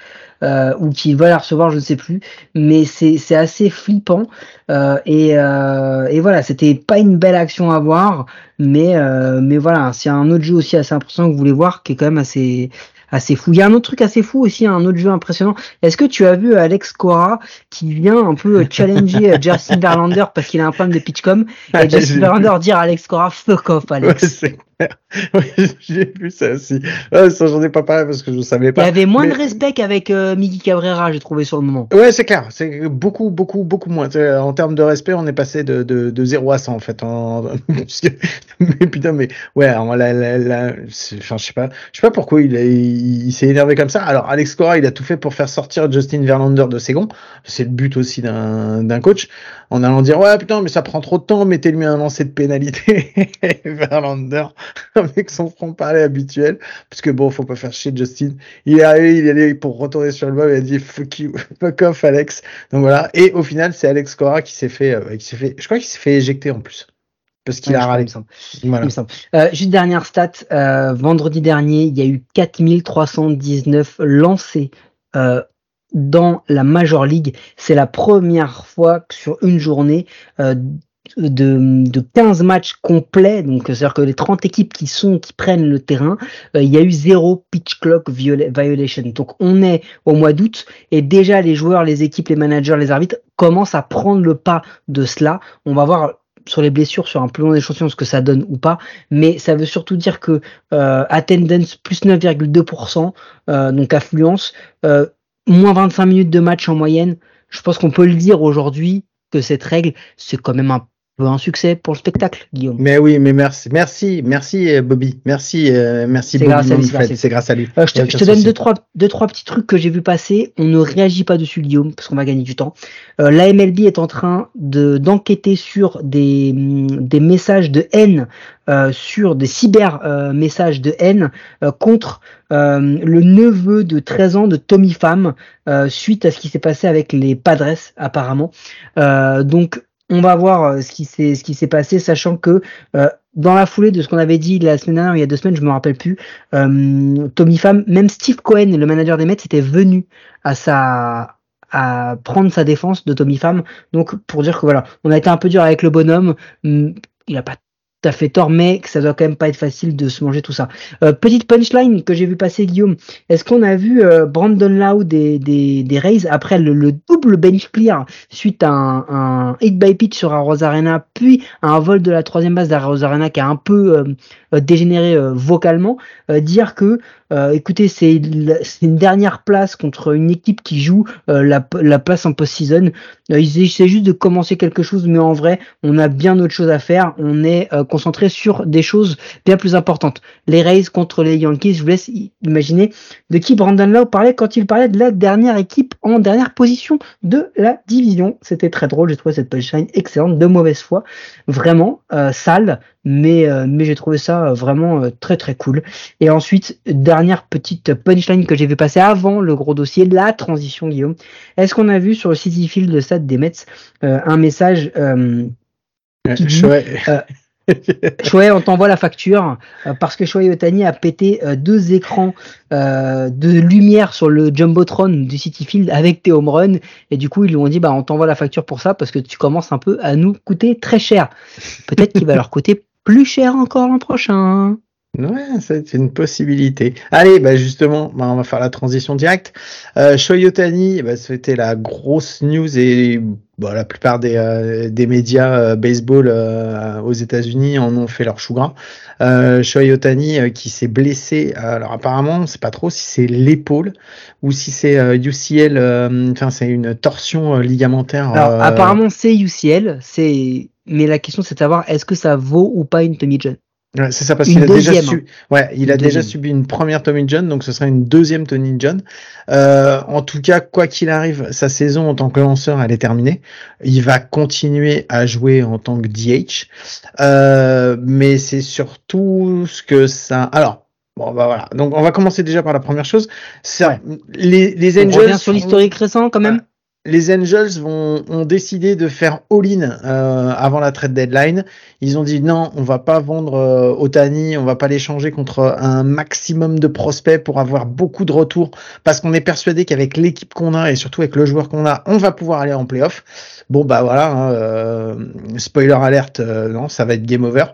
euh, ou qui va la recevoir, je ne sais plus, mais c'est c'est assez flippant euh, et, euh, et voilà, c'était pas une belle action à voir, mais euh, mais voilà, c'est un autre jeu aussi assez impressionnant que vous voulez voir, qui est quand même assez assez fou. Il y a un autre truc assez fou aussi, un autre jeu impressionnant. Est-ce que tu as vu Alex Cora qui vient un peu challenger Justin Verlander parce qu'il a un problème de pitchcom et Justin Verlander dire à Alex Cora fuck off Alex. j'ai vu ça aussi. Ouais, ça, j'en ai pas parlé parce que je savais Il y pas. avait moins Mais- de respect qu'avec euh, Miggy Cabrera, j'ai trouvé sur le moment. Ouais, c'est clair. C'est beaucoup, beaucoup, beaucoup moins. Sais, En termes de respect, on est passé de, de, de 0 à 100, en fait. En... mais putain, mais ouais, alors, la, la, la... c'est- Enfin, je sais pas. Je sais pas pourquoi il, a- il, il s'est énervé comme ça. Alors, Alex Cora, il a tout fait pour faire sortir Justin Verlander de ses gonds. C'est le but aussi d'un d'un coach. En allant dire, ouais, putain, mais ça prend trop de temps, mettez-lui un lancer de pénalité. Verlander, avec son franc-parler habituel. Parce que bon, faut pas faire chier Justin. Il est arrivé, il est allé pour retourner sur le banc, il a dit fuck you, fuck off Alex. Donc voilà. Et au final, c'est Alex Cora qui s'est fait, euh, qui s'est fait, je crois qu'il s'est fait éjecter en plus. Parce qu'il Ouais, a il râlé. me semble. Voilà. Il me semble. Euh, juste dernière stat, euh, vendredi dernier, il y a eu 4319 lancés dans la Major League. C'est la première fois que sur une journée euh, de, de 15 matchs complets, donc c'est-à-dire que les 30 équipes qui sont qui prennent le terrain, euh, il y a eu zéro pitch clock viola- violation. Donc on est au mois d'août et déjà les joueurs, les équipes, les managers, les arbitres commencent à prendre le pas de cela. On va voir sur les blessures sur un plus long échantillon ce que ça donne ou pas, mais ça veut surtout dire que euh, attendance plus 9,2%, euh, donc affluence, euh, moins 25 minutes de match en moyenne. Je pense qu'on peut le dire aujourd'hui que cette règle, c'est quand même un un succès pour le spectacle, Guillaume. Mais oui, mais merci, merci, merci euh, Bobby, merci, euh, merci Bobby grâce lui, c'est grâce à lui. Euh, je te, je aucun te donne deux trois, deux, trois petits trucs que j'ai vu passer. On ne réagit pas dessus, Guillaume, parce qu'on va gagner du temps. Euh, la MLB est en train de d'enquêter sur des, hum, des messages de haine, euh, sur des cyber euh, messages de haine euh, contre euh, le neveu de 13 ans de Tommy Pham, euh, suite à ce qui s'est passé avec les Padres, apparemment. Euh, donc, on va voir euh, ce qui s'est passé, sachant que euh, dans la foulée de ce qu'on avait dit la semaine dernière, il y a deux semaines, je me rappelle plus, euh, Tommy Pham, même Steve Cohen, le manager des Mets, était venu à sa à prendre sa défense de Tommy Pham. Donc pour dire que voilà, on a été un peu dur avec le bonhomme, hum, il a pas à fait tort, mais que ça doit quand même pas être facile de se manger tout ça. Euh, petite punchline que j'ai vu passer Guillaume. Est-ce qu'on a vu euh, Brandon Lau des, des, des Rays après le, le double bench clear suite à un, un hit by pitch sur Arroz Arena, puis un vol de la troisième base d'Arroz Arena qui a un peu euh, dégénéré euh, vocalement, euh, dire que écoutez, c'est c'est une dernière place contre une équipe qui joue la, la place en post-season. Essaient juste de commencer quelque chose, mais en vrai, on a bien autre chose à faire. On est concentré sur des choses bien plus importantes. Les Rays contre les Yankees, je vous laisse imaginer de qui Brandon Lau parlait quand il parlait de la dernière équipe en dernière position de la division. C'était très drôle, j'ai trouvé cette punchline excellente, de mauvaise foi, vraiment sale, mais euh, mais j'ai trouvé ça euh, vraiment euh, très très cool. Et ensuite, dernière petite punchline que j'ai vu passer avant le gros dossier, la transition Guillaume. Est-ce qu'on a vu sur le City Field, le stade des Mets, euh, un message qui dit, on t'envoie la facture parce que Shohei Otani a pété deux écrans de lumière sur le jumbotron du City Field avec tes home runs et du coup ils lui ont dit bah on t'envoie la facture pour ça parce que tu commences un peu à nous coûter très cher. Peut-être qu'il va leur coûter plus cher encore l'an prochain. Ouais, c'est une possibilité. Allez, bah justement, bah on va faire la transition directe. Euh, Shoyotani, bah, c'était la grosse news et bah, la plupart des, euh, des médias euh, baseball euh, aux États-Unis en ont fait leur chou gras. Euh, Shoyotani qui s'est blessé. Alors apparemment, on sait pas trop si c'est l'épaule ou si c'est UCL. Enfin, c'est une torsion ligamentaire. Alors apparemment, c'est UCL. C'est mais la question c'est de savoir est-ce que ça vaut ou pas une Tommy John? Ouais, c'est ça parce qu'il a déjà su... ouais, il a déjà subi une première Tommy John, donc ce sera une deuxième Tommy John. Euh, en tout cas, quoi qu'il arrive, sa saison en tant que lanceur, elle est terminée. Il va continuer à jouer en tant que DH, euh, mais c'est surtout ce que ça. Alors. Bon bah voilà. Donc on va commencer déjà par la première chose. Les, les Angels. On revient sur l'historique récent quand même? Les Angels vont, ont décidé de faire all-in euh, avant la trade deadline. Ils ont dit non, on va pas vendre euh, Otani, on va pas l'échanger contre un maximum de prospects pour avoir beaucoup de retours parce qu'on est persuadé qu'avec l'équipe qu'on a et surtout avec le joueur qu'on a, on va pouvoir aller en playoff. Bon bah voilà, hein, euh, spoiler alerte, non, ça va être game over.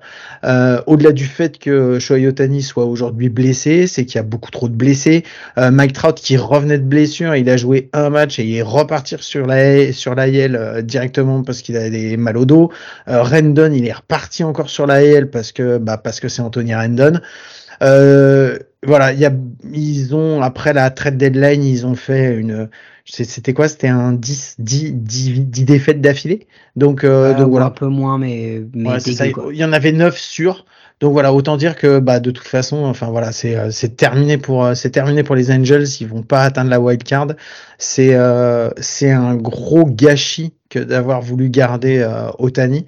Au-delà du fait que Shohei Otani soit aujourd'hui blessé, c'est qu'il y a beaucoup trop de blessés. Mike Trout qui revenait de blessure, il a joué un match et il est reparti sur la sur la directement parce qu'il a des mal au dos. Rendon, il est reparti encore sur la parce que bah parce que c'est Anthony Rendon. voilà, il y a, ils ont après la trade deadline, ils ont fait une c'était quoi? C'était un 10, 10, 10, 10 défaites d'affilée. Donc, euh, donc voilà. Un peu moins, mais, mais ça, il y en avait 9 sur. Donc voilà, autant dire que bah de toute façon, enfin voilà, c'est euh, c'est terminé pour euh, c'est terminé pour les Angels. Ils vont pas atteindre la wild card. C'est euh, un gros gâchis que d'avoir voulu garder Otani.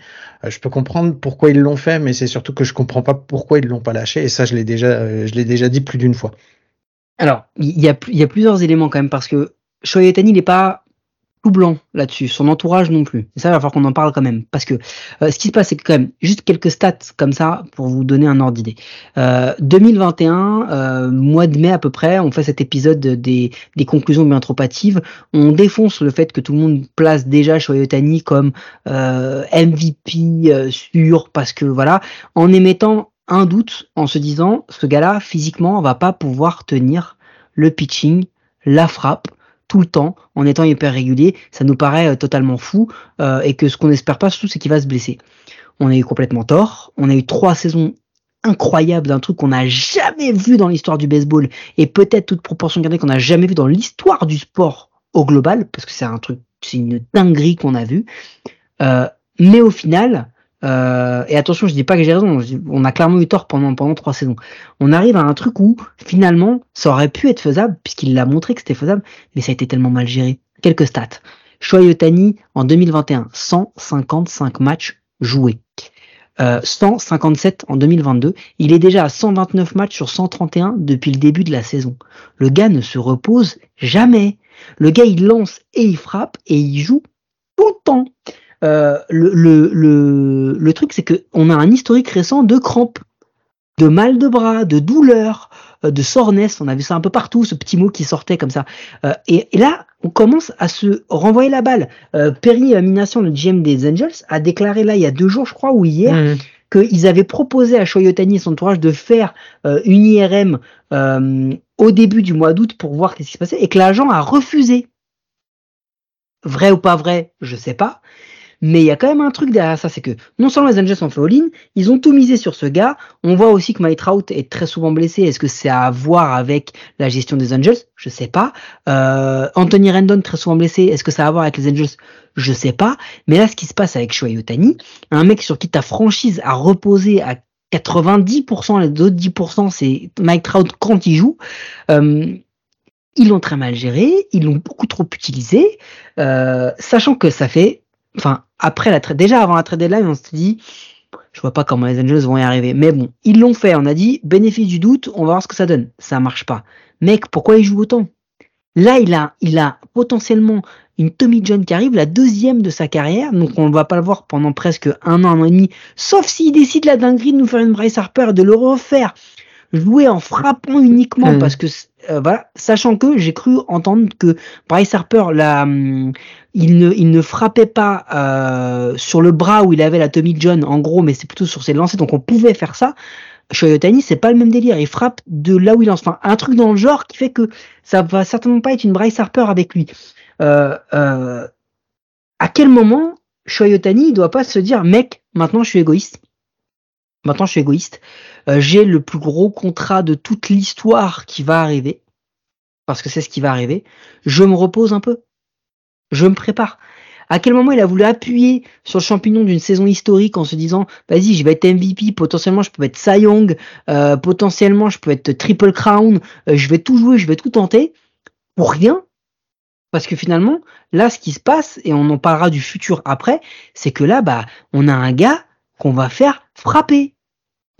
je peux comprendre pourquoi ils l'ont fait, mais c'est surtout que je comprends pas pourquoi ils l'ont pas lâché. Et ça, je l'ai déjà dit plus d'une fois. Alors, il y a plusieurs éléments quand même parce que Shoyetani n'est pas tout blanc là-dessus, son entourage non plus. Et ça, va falloir qu'on en parle quand même, parce que euh, ce qui se passe, c'est que quand même, juste quelques stats comme ça pour vous donner un ordre d'idée. Euh, 2021, euh, mois de mai à peu près, on fait cet épisode des, conclusions bien trop hâtives. On défonce le fait que tout le monde place déjà Shoyotani comme euh, MVP sûr, parce que voilà, en émettant un doute, en se disant, ce gars-là, physiquement, va pas pouvoir tenir le pitching, la frappe, tout le temps en étant hyper régulier, ça nous paraît euh, totalement fou euh, et que ce qu'on n'espère pas surtout c'est qu'il va se blesser. On a eu complètement tort, on a eu trois saisons incroyables d'un truc qu'on n'a jamais vu dans l'histoire du baseball et peut-être toute proportion gardée qu'on n'a jamais vu dans l'histoire du sport au global parce que c'est un truc, c'est une dinguerie qu'on a vu. Euh, mais au final, euh, et attention, je dis pas que j'ai raison, on a clairement eu tort pendant, pendant trois saisons. On arrive à un truc où, finalement, ça aurait pu être faisable, puisqu'il l'a montré que c'était faisable, mais ça a été tellement mal géré. Quelques stats. Shoyotani, en 2021, 155 matchs joués. Euh, 157 en 2022. Il est déjà à 129 matchs sur 131 depuis le début de la saison. Le gars ne se repose jamais. Le gars, il lance et il frappe et il joue tout le temps. Euh, le, le, le, truc, c'est qu'on a un historique récent de crampes, de mal de bras, de douleur, euh, de soreness. On a vu ça un peu partout, ce petit mot qui sortait comme ça. Euh, et, là, on commence à se renvoyer la balle. Perry Mination, le GM des Angels, a déclaré là il y a deux jours, je crois, ou hier, mmh. qu'ils avaient proposé à Shoyotani et son entourage de faire une IRM au début du mois d'août pour voir ce qui se passait et que l'agent a refusé. Vrai ou pas vrai, je sais pas. Mais il y a quand même un truc derrière ça, c'est que non seulement les Angels ont fait all-in, ils ont tout misé sur ce gars. On voit aussi que Mike Trout est très souvent blessé. Est-ce que c'est à voir avec la gestion des Angels? Je sais pas. Euh, Anthony Rendon très souvent blessé. Est-ce que ça a à voir avec les Angels? Je sais pas. Mais là, ce qui se passe avec Shohei Otani, un mec sur qui ta franchise a reposé à 90%, les autres 10%, c'est Mike Trout quand il joue. Euh, ils l'ont très mal géré, ils l'ont beaucoup trop utilisé, euh, sachant que ça fait enfin, après la trade, déjà avant la trade deadline, on s'est dit, je vois pas comment les Angels vont y arriver. Mais bon, ils l'ont fait. On a dit, bénéfice du doute, on va voir ce que ça donne. Ça marche pas. Mec, pourquoi il joue autant? Là, il a, il a potentiellement une Tommy John qui arrive, la deuxième de sa carrière, donc on ne va pas le voir pendant presque un an, un an et demi, sauf s'il décide la dinguerie de nous faire une Bryce Harper et de le refaire jouer en frappant uniquement Hmm. parce que euh, voilà, sachant que j'ai cru entendre que Bryce Harper la, hum, il ne il ne frappait pas euh, sur le bras où il avait la Tommy John en gros, mais c'est plutôt sur ses lancers, donc on pouvait faire ça. Shohei Ohtani, c'est pas le même délire, il frappe de là où il lance. Enfin, un truc dans le genre qui fait que ça va certainement pas être une Bryce Harper avec lui. Euh, euh, à quel moment il doit pas se dire mec, maintenant je suis égoïste. Maintenant je suis égoïste. Euh, j'ai le plus gros contrat de toute l'histoire qui va arriver, parce que c'est ce qui va arriver, je me repose un peu. Je me prépare. À quel moment il a voulu appuyer sur le champignon d'une saison historique en se disant vas-y je vais être MVP, potentiellement je peux être Cy Young, euh, potentiellement je peux être Triple Crown, euh, je vais tout jouer, je vais tout tenter, pour rien. Parce que finalement, là ce qui se passe, et on en parlera du futur après, c'est que là, bah, on a un gars qu'on va faire frapper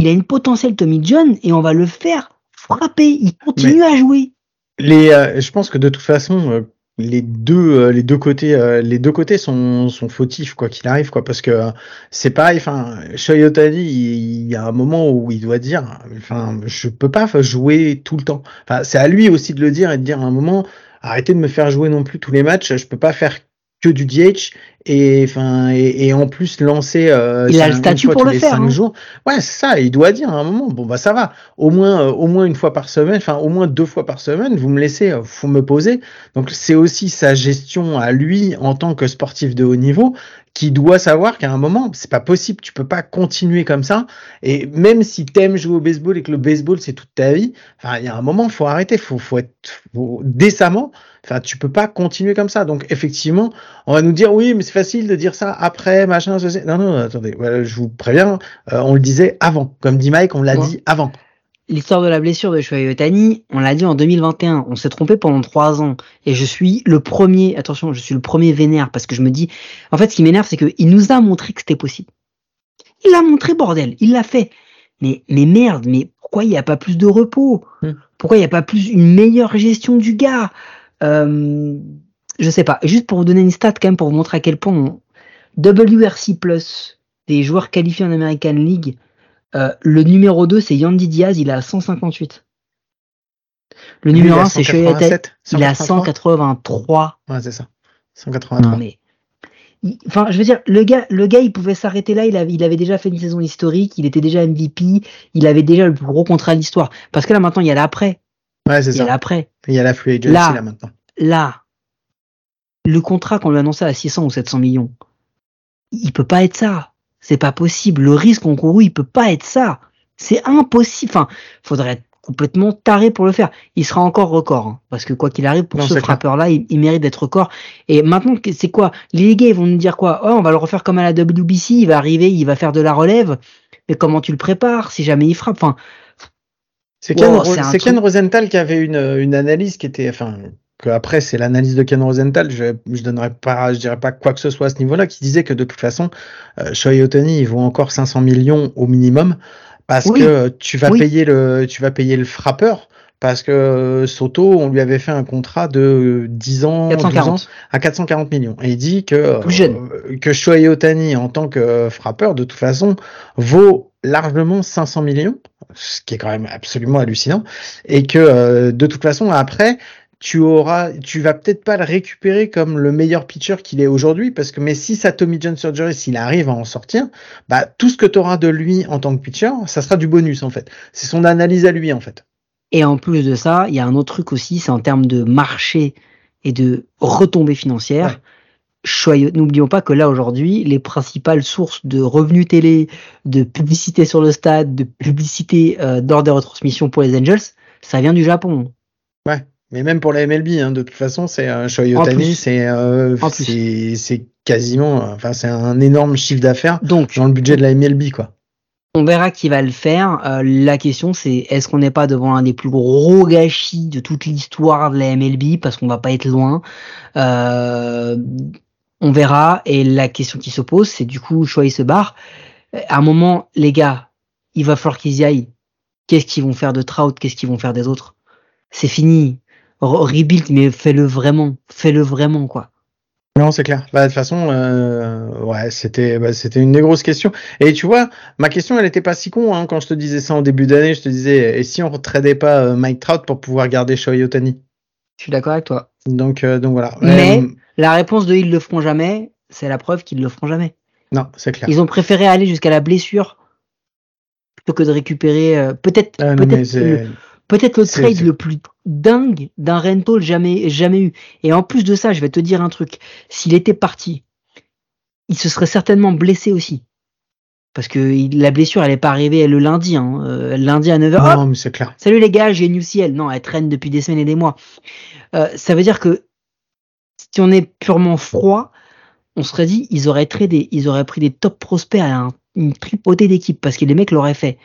il a une potentielle Tommy John et on va le faire frapper. Il continue à jouer. Les, euh, je pense que de toute façon, euh, les deux, euh, les deux côtés, les deux côtés sont, sont fautifs quoi qu'il arrive quoi, parce que c'est pareil. Enfin, il, il y a un moment où il doit dire, enfin, je peux pas jouer tout le temps. Enfin, c'est à lui aussi de le dire et de dire à un moment, arrêtez de me faire jouer non plus tous les matchs. Je peux pas faire que du DH et enfin et, et en plus lancer euh, Il a le statut pour le faire, cinq hein. jours. Ouais c'est ça il doit dire à un moment bon bah ça va. Au moins euh, au moins une fois par semaine enfin au moins deux fois par semaine vous me laissez euh, faut me poser donc c'est aussi sa gestion à lui en tant que sportif de haut niveau qui doit savoir qu'à un moment c'est pas possible tu peux pas continuer comme ça et même si t'aimes jouer au baseball et que le baseball c'est toute ta vie enfin il y a un moment faut arrêter faut faut être faut, décemment Enfin, tu peux pas continuer comme ça. Donc, effectivement, on va nous dire oui, mais c'est facile de dire ça après, machin, ceci. Non, non, attendez. Je vous préviens, euh, on le disait avant. Comme dit Mike, on l'a Ouais. dit avant. L'histoire de la blessure de Shohei Ohtani, on l'a dit en 2021. On s'est trompé pendant trois ans. Et je suis le premier, attention, je suis le premier vénère parce que je me dis, en fait, ce qui m'énerve, c'est qu'il nous a montré que c'était possible. Il l'a montré, bordel. Il l'a fait. Mais, mais merde, mais pourquoi il n'y a pas plus de repos? Hmm. Pourquoi il n'y a pas plus une meilleure gestion du gars? Euh, je sais pas. Juste pour vous donner une stat quand même, pour vous montrer à quel point on- WRC+, des joueurs qualifiés en American League, euh, le numéro 2, c'est Yandy Diaz, il est à 158. Le Lui, numéro il a 1, c'est Shohei Ohtani, 187, il est à 183. 183. Ouais, c'est ça. Non, 183. mais... il- Enfin, je veux dire, le gars, le gars, il pouvait s'arrêter là. Il avait, il avait déjà fait une saison historique. Il était déjà MVP. Il avait déjà le plus gros contrat de l'histoire. Parce que là, maintenant, il y a l'après. Ouais, c'est Il y a ça. l'après. Il y a la free agency Là. là, maintenant. Là, le contrat qu'on lui annonçait à 600 ou 700 millions, il peut pas être ça. C'est pas possible. Le risque encouru, il peut pas être ça. C'est impossible. Enfin, faudrait être complètement taré pour le faire. Il sera encore record, hein, parce que quoi qu'il arrive, pour Non, ce frappeur-là, il, il mérite d'être record. Et maintenant, c'est quoi? Les gars, ils vont nous dire quoi? Oh, on va le refaire comme à la WBC. Il va arriver, il va faire de la relève. Mais comment tu le prépares si jamais il frappe? Enfin, C'est Ken, Wow, Ro- Ken Rosenthal qui avait une, une analyse qui était, enfin, que après c'est l'analyse de Ken Rosenthal. Je, je donnerai pas, je dirais pas quoi que ce soit à ce niveau-là, qui disait que de toute façon, euh, Shohei Ohtani, il vaut encore 500 millions au minimum parce Oui. que tu vas Oui. payer le, tu vas payer le frappeur. Parce que euh, Soto, on lui avait fait un contrat de 10 ans, 12 ans 440. à 440 millions. Et il dit que, euh, que Shohei en tant que frappeur, de toute façon, vaut largement 500 millions, ce qui est quand même absolument hallucinant. Et que, euh, de toute façon, après, tu auras, tu vas peut-être pas le récupérer comme le meilleur pitcher qu'il est aujourd'hui, parce que, mais si sa Tommy John surgery, s'il arrive à en sortir, bah, tout ce que tu auras de lui en tant que pitcher, ça sera du bonus, en fait. C'est son analyse à lui, en fait. Et en plus de ça, il y a un autre truc aussi, c'est en termes de marché et de retombées financières. Ouais. N'oublions pas que là aujourd'hui, les principales sources de revenus télé, de publicité sur le stade, de publicité euh, d'ordre de retransmission pour les Angels, ça vient du Japon. Ouais. Mais même pour la MLB, hein, de toute façon, c'est un Ohtani, plus. c'est euh, c'est quasiment, enfin, c'est un énorme chiffre d'affaires Donc, dans le budget de la MLB, quoi. on verra qui va le faire. Euh, la question, c'est est-ce qu'on n'est pas devant un des plus gros gâchis de toute l'histoire de la MLB parce qu'on va pas être loin. Euh, on verra. Et la question qui se pose, c'est du coup, il se barre. À un moment, les gars, il va falloir qu'ils y aillent. Qu'est-ce qu'ils vont faire de Trout? Qu'est-ce qu'ils vont faire des autres? C'est fini. Rebuild, mais fais-le vraiment, fais-le vraiment quoi. Non, c'est clair. Bah, de toute façon, euh, ouais, c'était, bah, c'était une des grosses questions. Et tu vois, ma question, elle était pas si con hein, quand je te disais ça en début d'année. Je te disais, et si on retradait pas euh, Mike Trout pour pouvoir garder Shohei Otani Je suis d'accord avec toi. Donc, euh, donc voilà. Mais la réponse de ils le feront jamais, c'est la preuve qu'ils le feront jamais. Non, c'est clair. Ils ont préféré aller jusqu'à la blessure plutôt que de récupérer peut-être peut-être peut-être le trade le plus dingue d'un rental jamais, jamais eu. Et en plus de ça, je vais te dire un truc. S'il était parti, il se serait certainement blessé aussi. Parce que la blessure, elle n'est pas arrivée le lundi. Hein. Euh, lundi à 9h. Non, mais c'est clair. Salut les gars, j'ai une UCL. Non, elle traîne depuis des semaines et des mois. Euh, ça veut dire que si on est purement froid, on serait dit, ils auraient, tradé, ils auraient pris des top prospects à une tripotée d'équipes parce que les mecs l'auraient fait.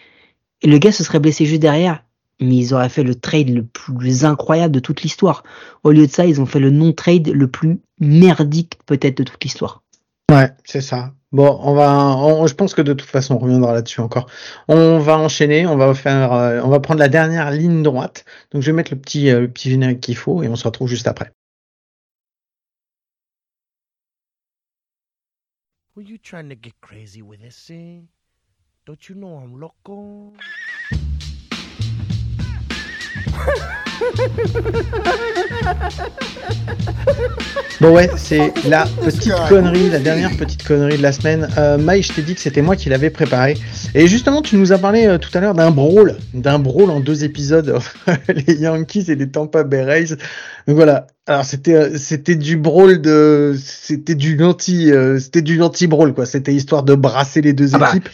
Et le gars se serait blessé juste derrière mais ils auraient fait le trade le plus incroyable de toute l'histoire. Au lieu de ça, ils ont fait le non-trade le plus merdique peut-être de toute l'histoire. Ouais, c'est ça. Bon, on va, je pense que de toute façon, on reviendra là-dessus encore. On va enchaîner, on va faire, euh, on va prendre la dernière ligne droite. Donc, je vais mettre le petit, euh, le petit générique qu'il faut et on se retrouve juste après. you trying to get crazy with this Don't you know I'm loco? Bon ouais, c'est la petite connerie, la dernière petite connerie de la semaine. Euh, je t'ai dit que c'était moi qui l'avais préparé. Et justement, tu nous as parlé euh, tout à l'heure d'un brawl, d'un brawl en deux épisodes, les Yankees et les Tampa Bay Rays. Donc voilà. Alors c'était euh, c'était du brawl de c'était du anti euh, c'était du anti brawl quoi. C'était histoire de brasser les deux ah bah, équipes.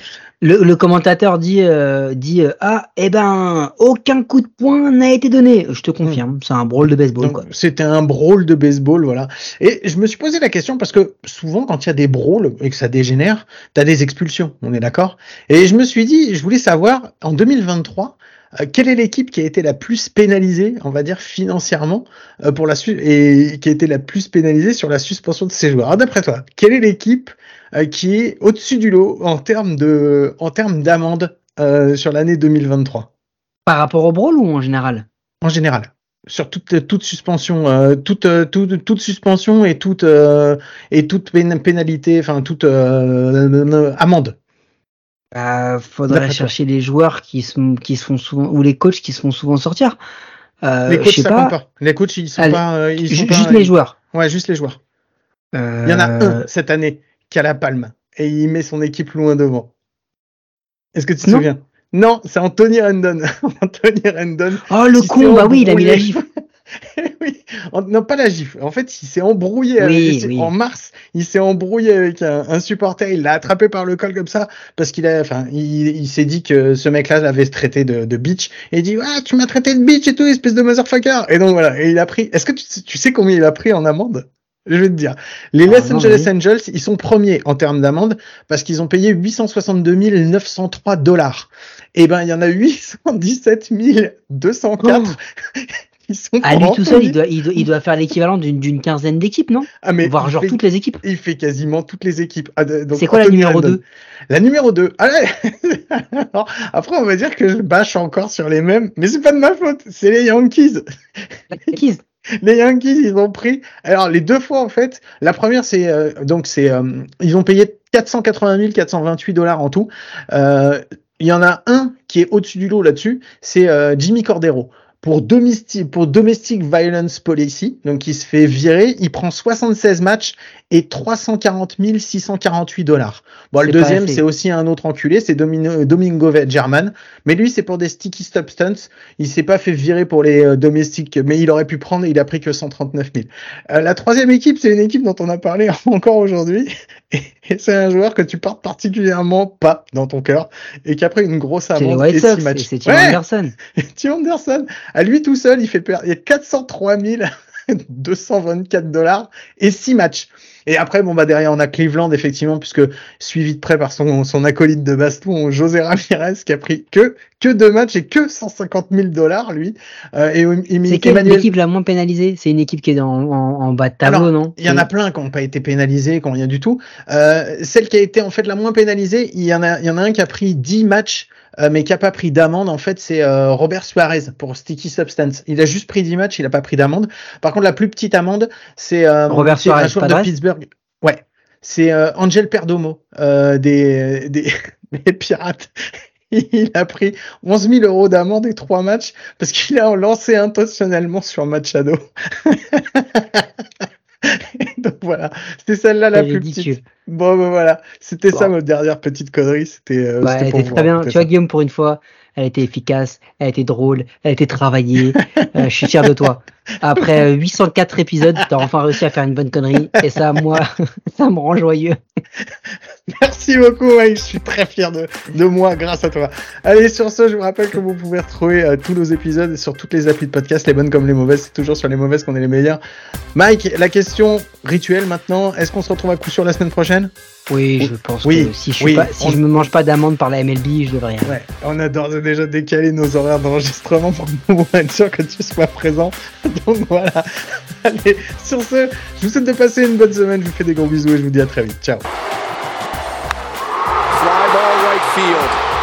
Le, commentateur dit, euh, dit euh, Ah, eh ben, aucun coup de poing n'a été donné. Je te confirme, hmm. c'est un brawl de baseball. C'était un brawl de baseball, voilà. Et je me suis posé la question parce que souvent, quand il y a des brawls et que ça dégénère, t'as des expulsions, on est d'accord? Et je me suis dit, je voulais savoir, en 2023, euh, quelle est l'équipe qui a été la plus pénalisée, on va dire financièrement, pour la et qui a été la plus pénalisée sur la suspension de ses joueurs? Alors d'après toi, quelle est l'équipe euh, qui est au-dessus du lot en termes de, en termes d'amende euh, sur l'année 2023. Par rapport au brawl ou en général? En général sur toute, toute suspension, euh, toute, toute, toute, suspension et toute, et toute pénalité, enfin toute amende. Bah, faudrait chercher les joueurs qui se, qui se font souvent, ou les coachs qui se font souvent sortir. les coachs, ça pas. compte pas. Les coachs, ils sont pas. Ils sont juste les joueurs. Ouais, juste les joueurs. Il y en a un cette année qui a la palme et il met son équipe loin devant. Est-ce que tu te souviens? Non, c'est Anthony Rendon. Anthony Rendon. Oh le con, bah oui, il a mis la gifle. oui, non pas la gifle. En fait, il s'est embrouillé en mars. Il s'est embrouillé avec un, supporter. Il l'a attrapé par le col comme ça parce qu'il a, enfin, il, s'est dit que ce mec-là l'avait traité de, de bitch et il dit ah tu m'as traité de bitch et tout espèce de motherfucker. Et donc voilà. Et il a pris. Est-ce que tu, tu sais combien il a pris en amende? Je vais te dire. Les ah, Los Angeles Angels, ils sont premiers en termes d'amende parce qu'ils ont payé 862 903 dollars. Eh ben, il y en a 817 204 Ils sont à lui tout seul, il doit, il doit, faire l'équivalent d'une quinzaine d'équipes, non? Ah mais Voir genre toutes les équipes. Il fait quasiment toutes les équipes. Ah, c'est quoi la numéro 2 La numéro 2. Allez Après, on va dire que je bâche encore sur les mêmes, mais c'est pas de ma faute, c'est les Yankees. Les Yankees? Les Yankees, ils ont pris. Alors les deux fois en fait. La première, c'est euh, donc c'est euh, ils ont payé 480 428 dollars en tout. Euh, il y en a un qui est au-dessus du lot là-dessus, c'est Jimmy Cordero pour domestic, pour domestic violence policy, donc il se fait virer, il prend 76 matchs et 340 648 dollars. Bon, le deuxième, c'est aussi un autre enculé, c'est Domingo German, mais lui, c'est pour des sticky substances. Il s'est pas fait virer pour les euh, domestiques, mais il aurait pu prendre, il a pris que 139 000. Euh, la troisième équipe, c'est une équipe dont on a parlé encore aujourd'hui, et, c'est un joueur que tu portes particulièrement pas dans ton cœur, et qui a pris une grosse amende. C'est Tim Anderson. Tim Anderson. À lui tout seul, il fait perdre, il y a 403 224 dollars et 6 matchs. Et après, bon, bah, derrière, on a Cleveland, effectivement, puisque suivi de près par son, son acolyte de baston, José Ramirez, qui a pris que, que deux matchs et que 150 000 dollars, lui. Euh, et, c'est quelle équipe la moins pénalisée? C'est une équipe qui est en, en, bas de tableau, non? Il y en a plein qui n'ont pas été pénalisés, qui n'ont rien du tout. Euh, celle qui a été, en fait, la moins pénalisée, il y en a, il y en a un qui a pris 10 matchs euh, mais qui a pas pris d'amende, en fait, c'est Robert Suarez pour Sticky Substance. Il a juste pris 10 matchs, il a pas pris d'amende. Par contre, la plus petite amende, c'est euh, Robert Suarez, de Pittsburgh. Ouais, c'est euh, Angel Perdomo euh, des, des, des Pirates. Il a pris 11 000 euros d'amende et 3 matchs parce qu'il a lancé intentionnellement sur Machado. Donc voilà, c'était celle-là la plus ridicule. petite. Bon, ben voilà, c'était ça ma dernière petite connerie. C'était euh, pour très bien. Tu vois. Guillaume, pour une fois, elle était efficace, elle était drôle, elle était travaillée. Euh, je suis fier de toi. Après euh, 804 épisodes, t'as enfin réussi à faire une bonne connerie. Et ça, moi, ça me rend joyeux. Merci beaucoup, Mike. Je suis très fier de, de moi grâce à toi. Allez, sur ce, je vous rappelle que vous pouvez retrouver euh, tous nos épisodes sur toutes les applis de podcast, les bonnes comme les mauvaises. C'est toujours sur les mauvaises qu'on est les meilleurs. Mike, la question rituelle maintenant. Est-ce qu'on se retrouve à coup sûr la semaine prochaine? Oui, je pense que si je me mange pas d'amende par la MLB, je devrais. Ouais, on a adore déjà décaler nos horaires d'enregistrement pour être sûr que tu sois présent. Donc voilà. Allez, sur ce, je vous souhaite de passer une bonne semaine. Je vous fais des gros bisous et je vous dis à très vite. Ciao. Right field.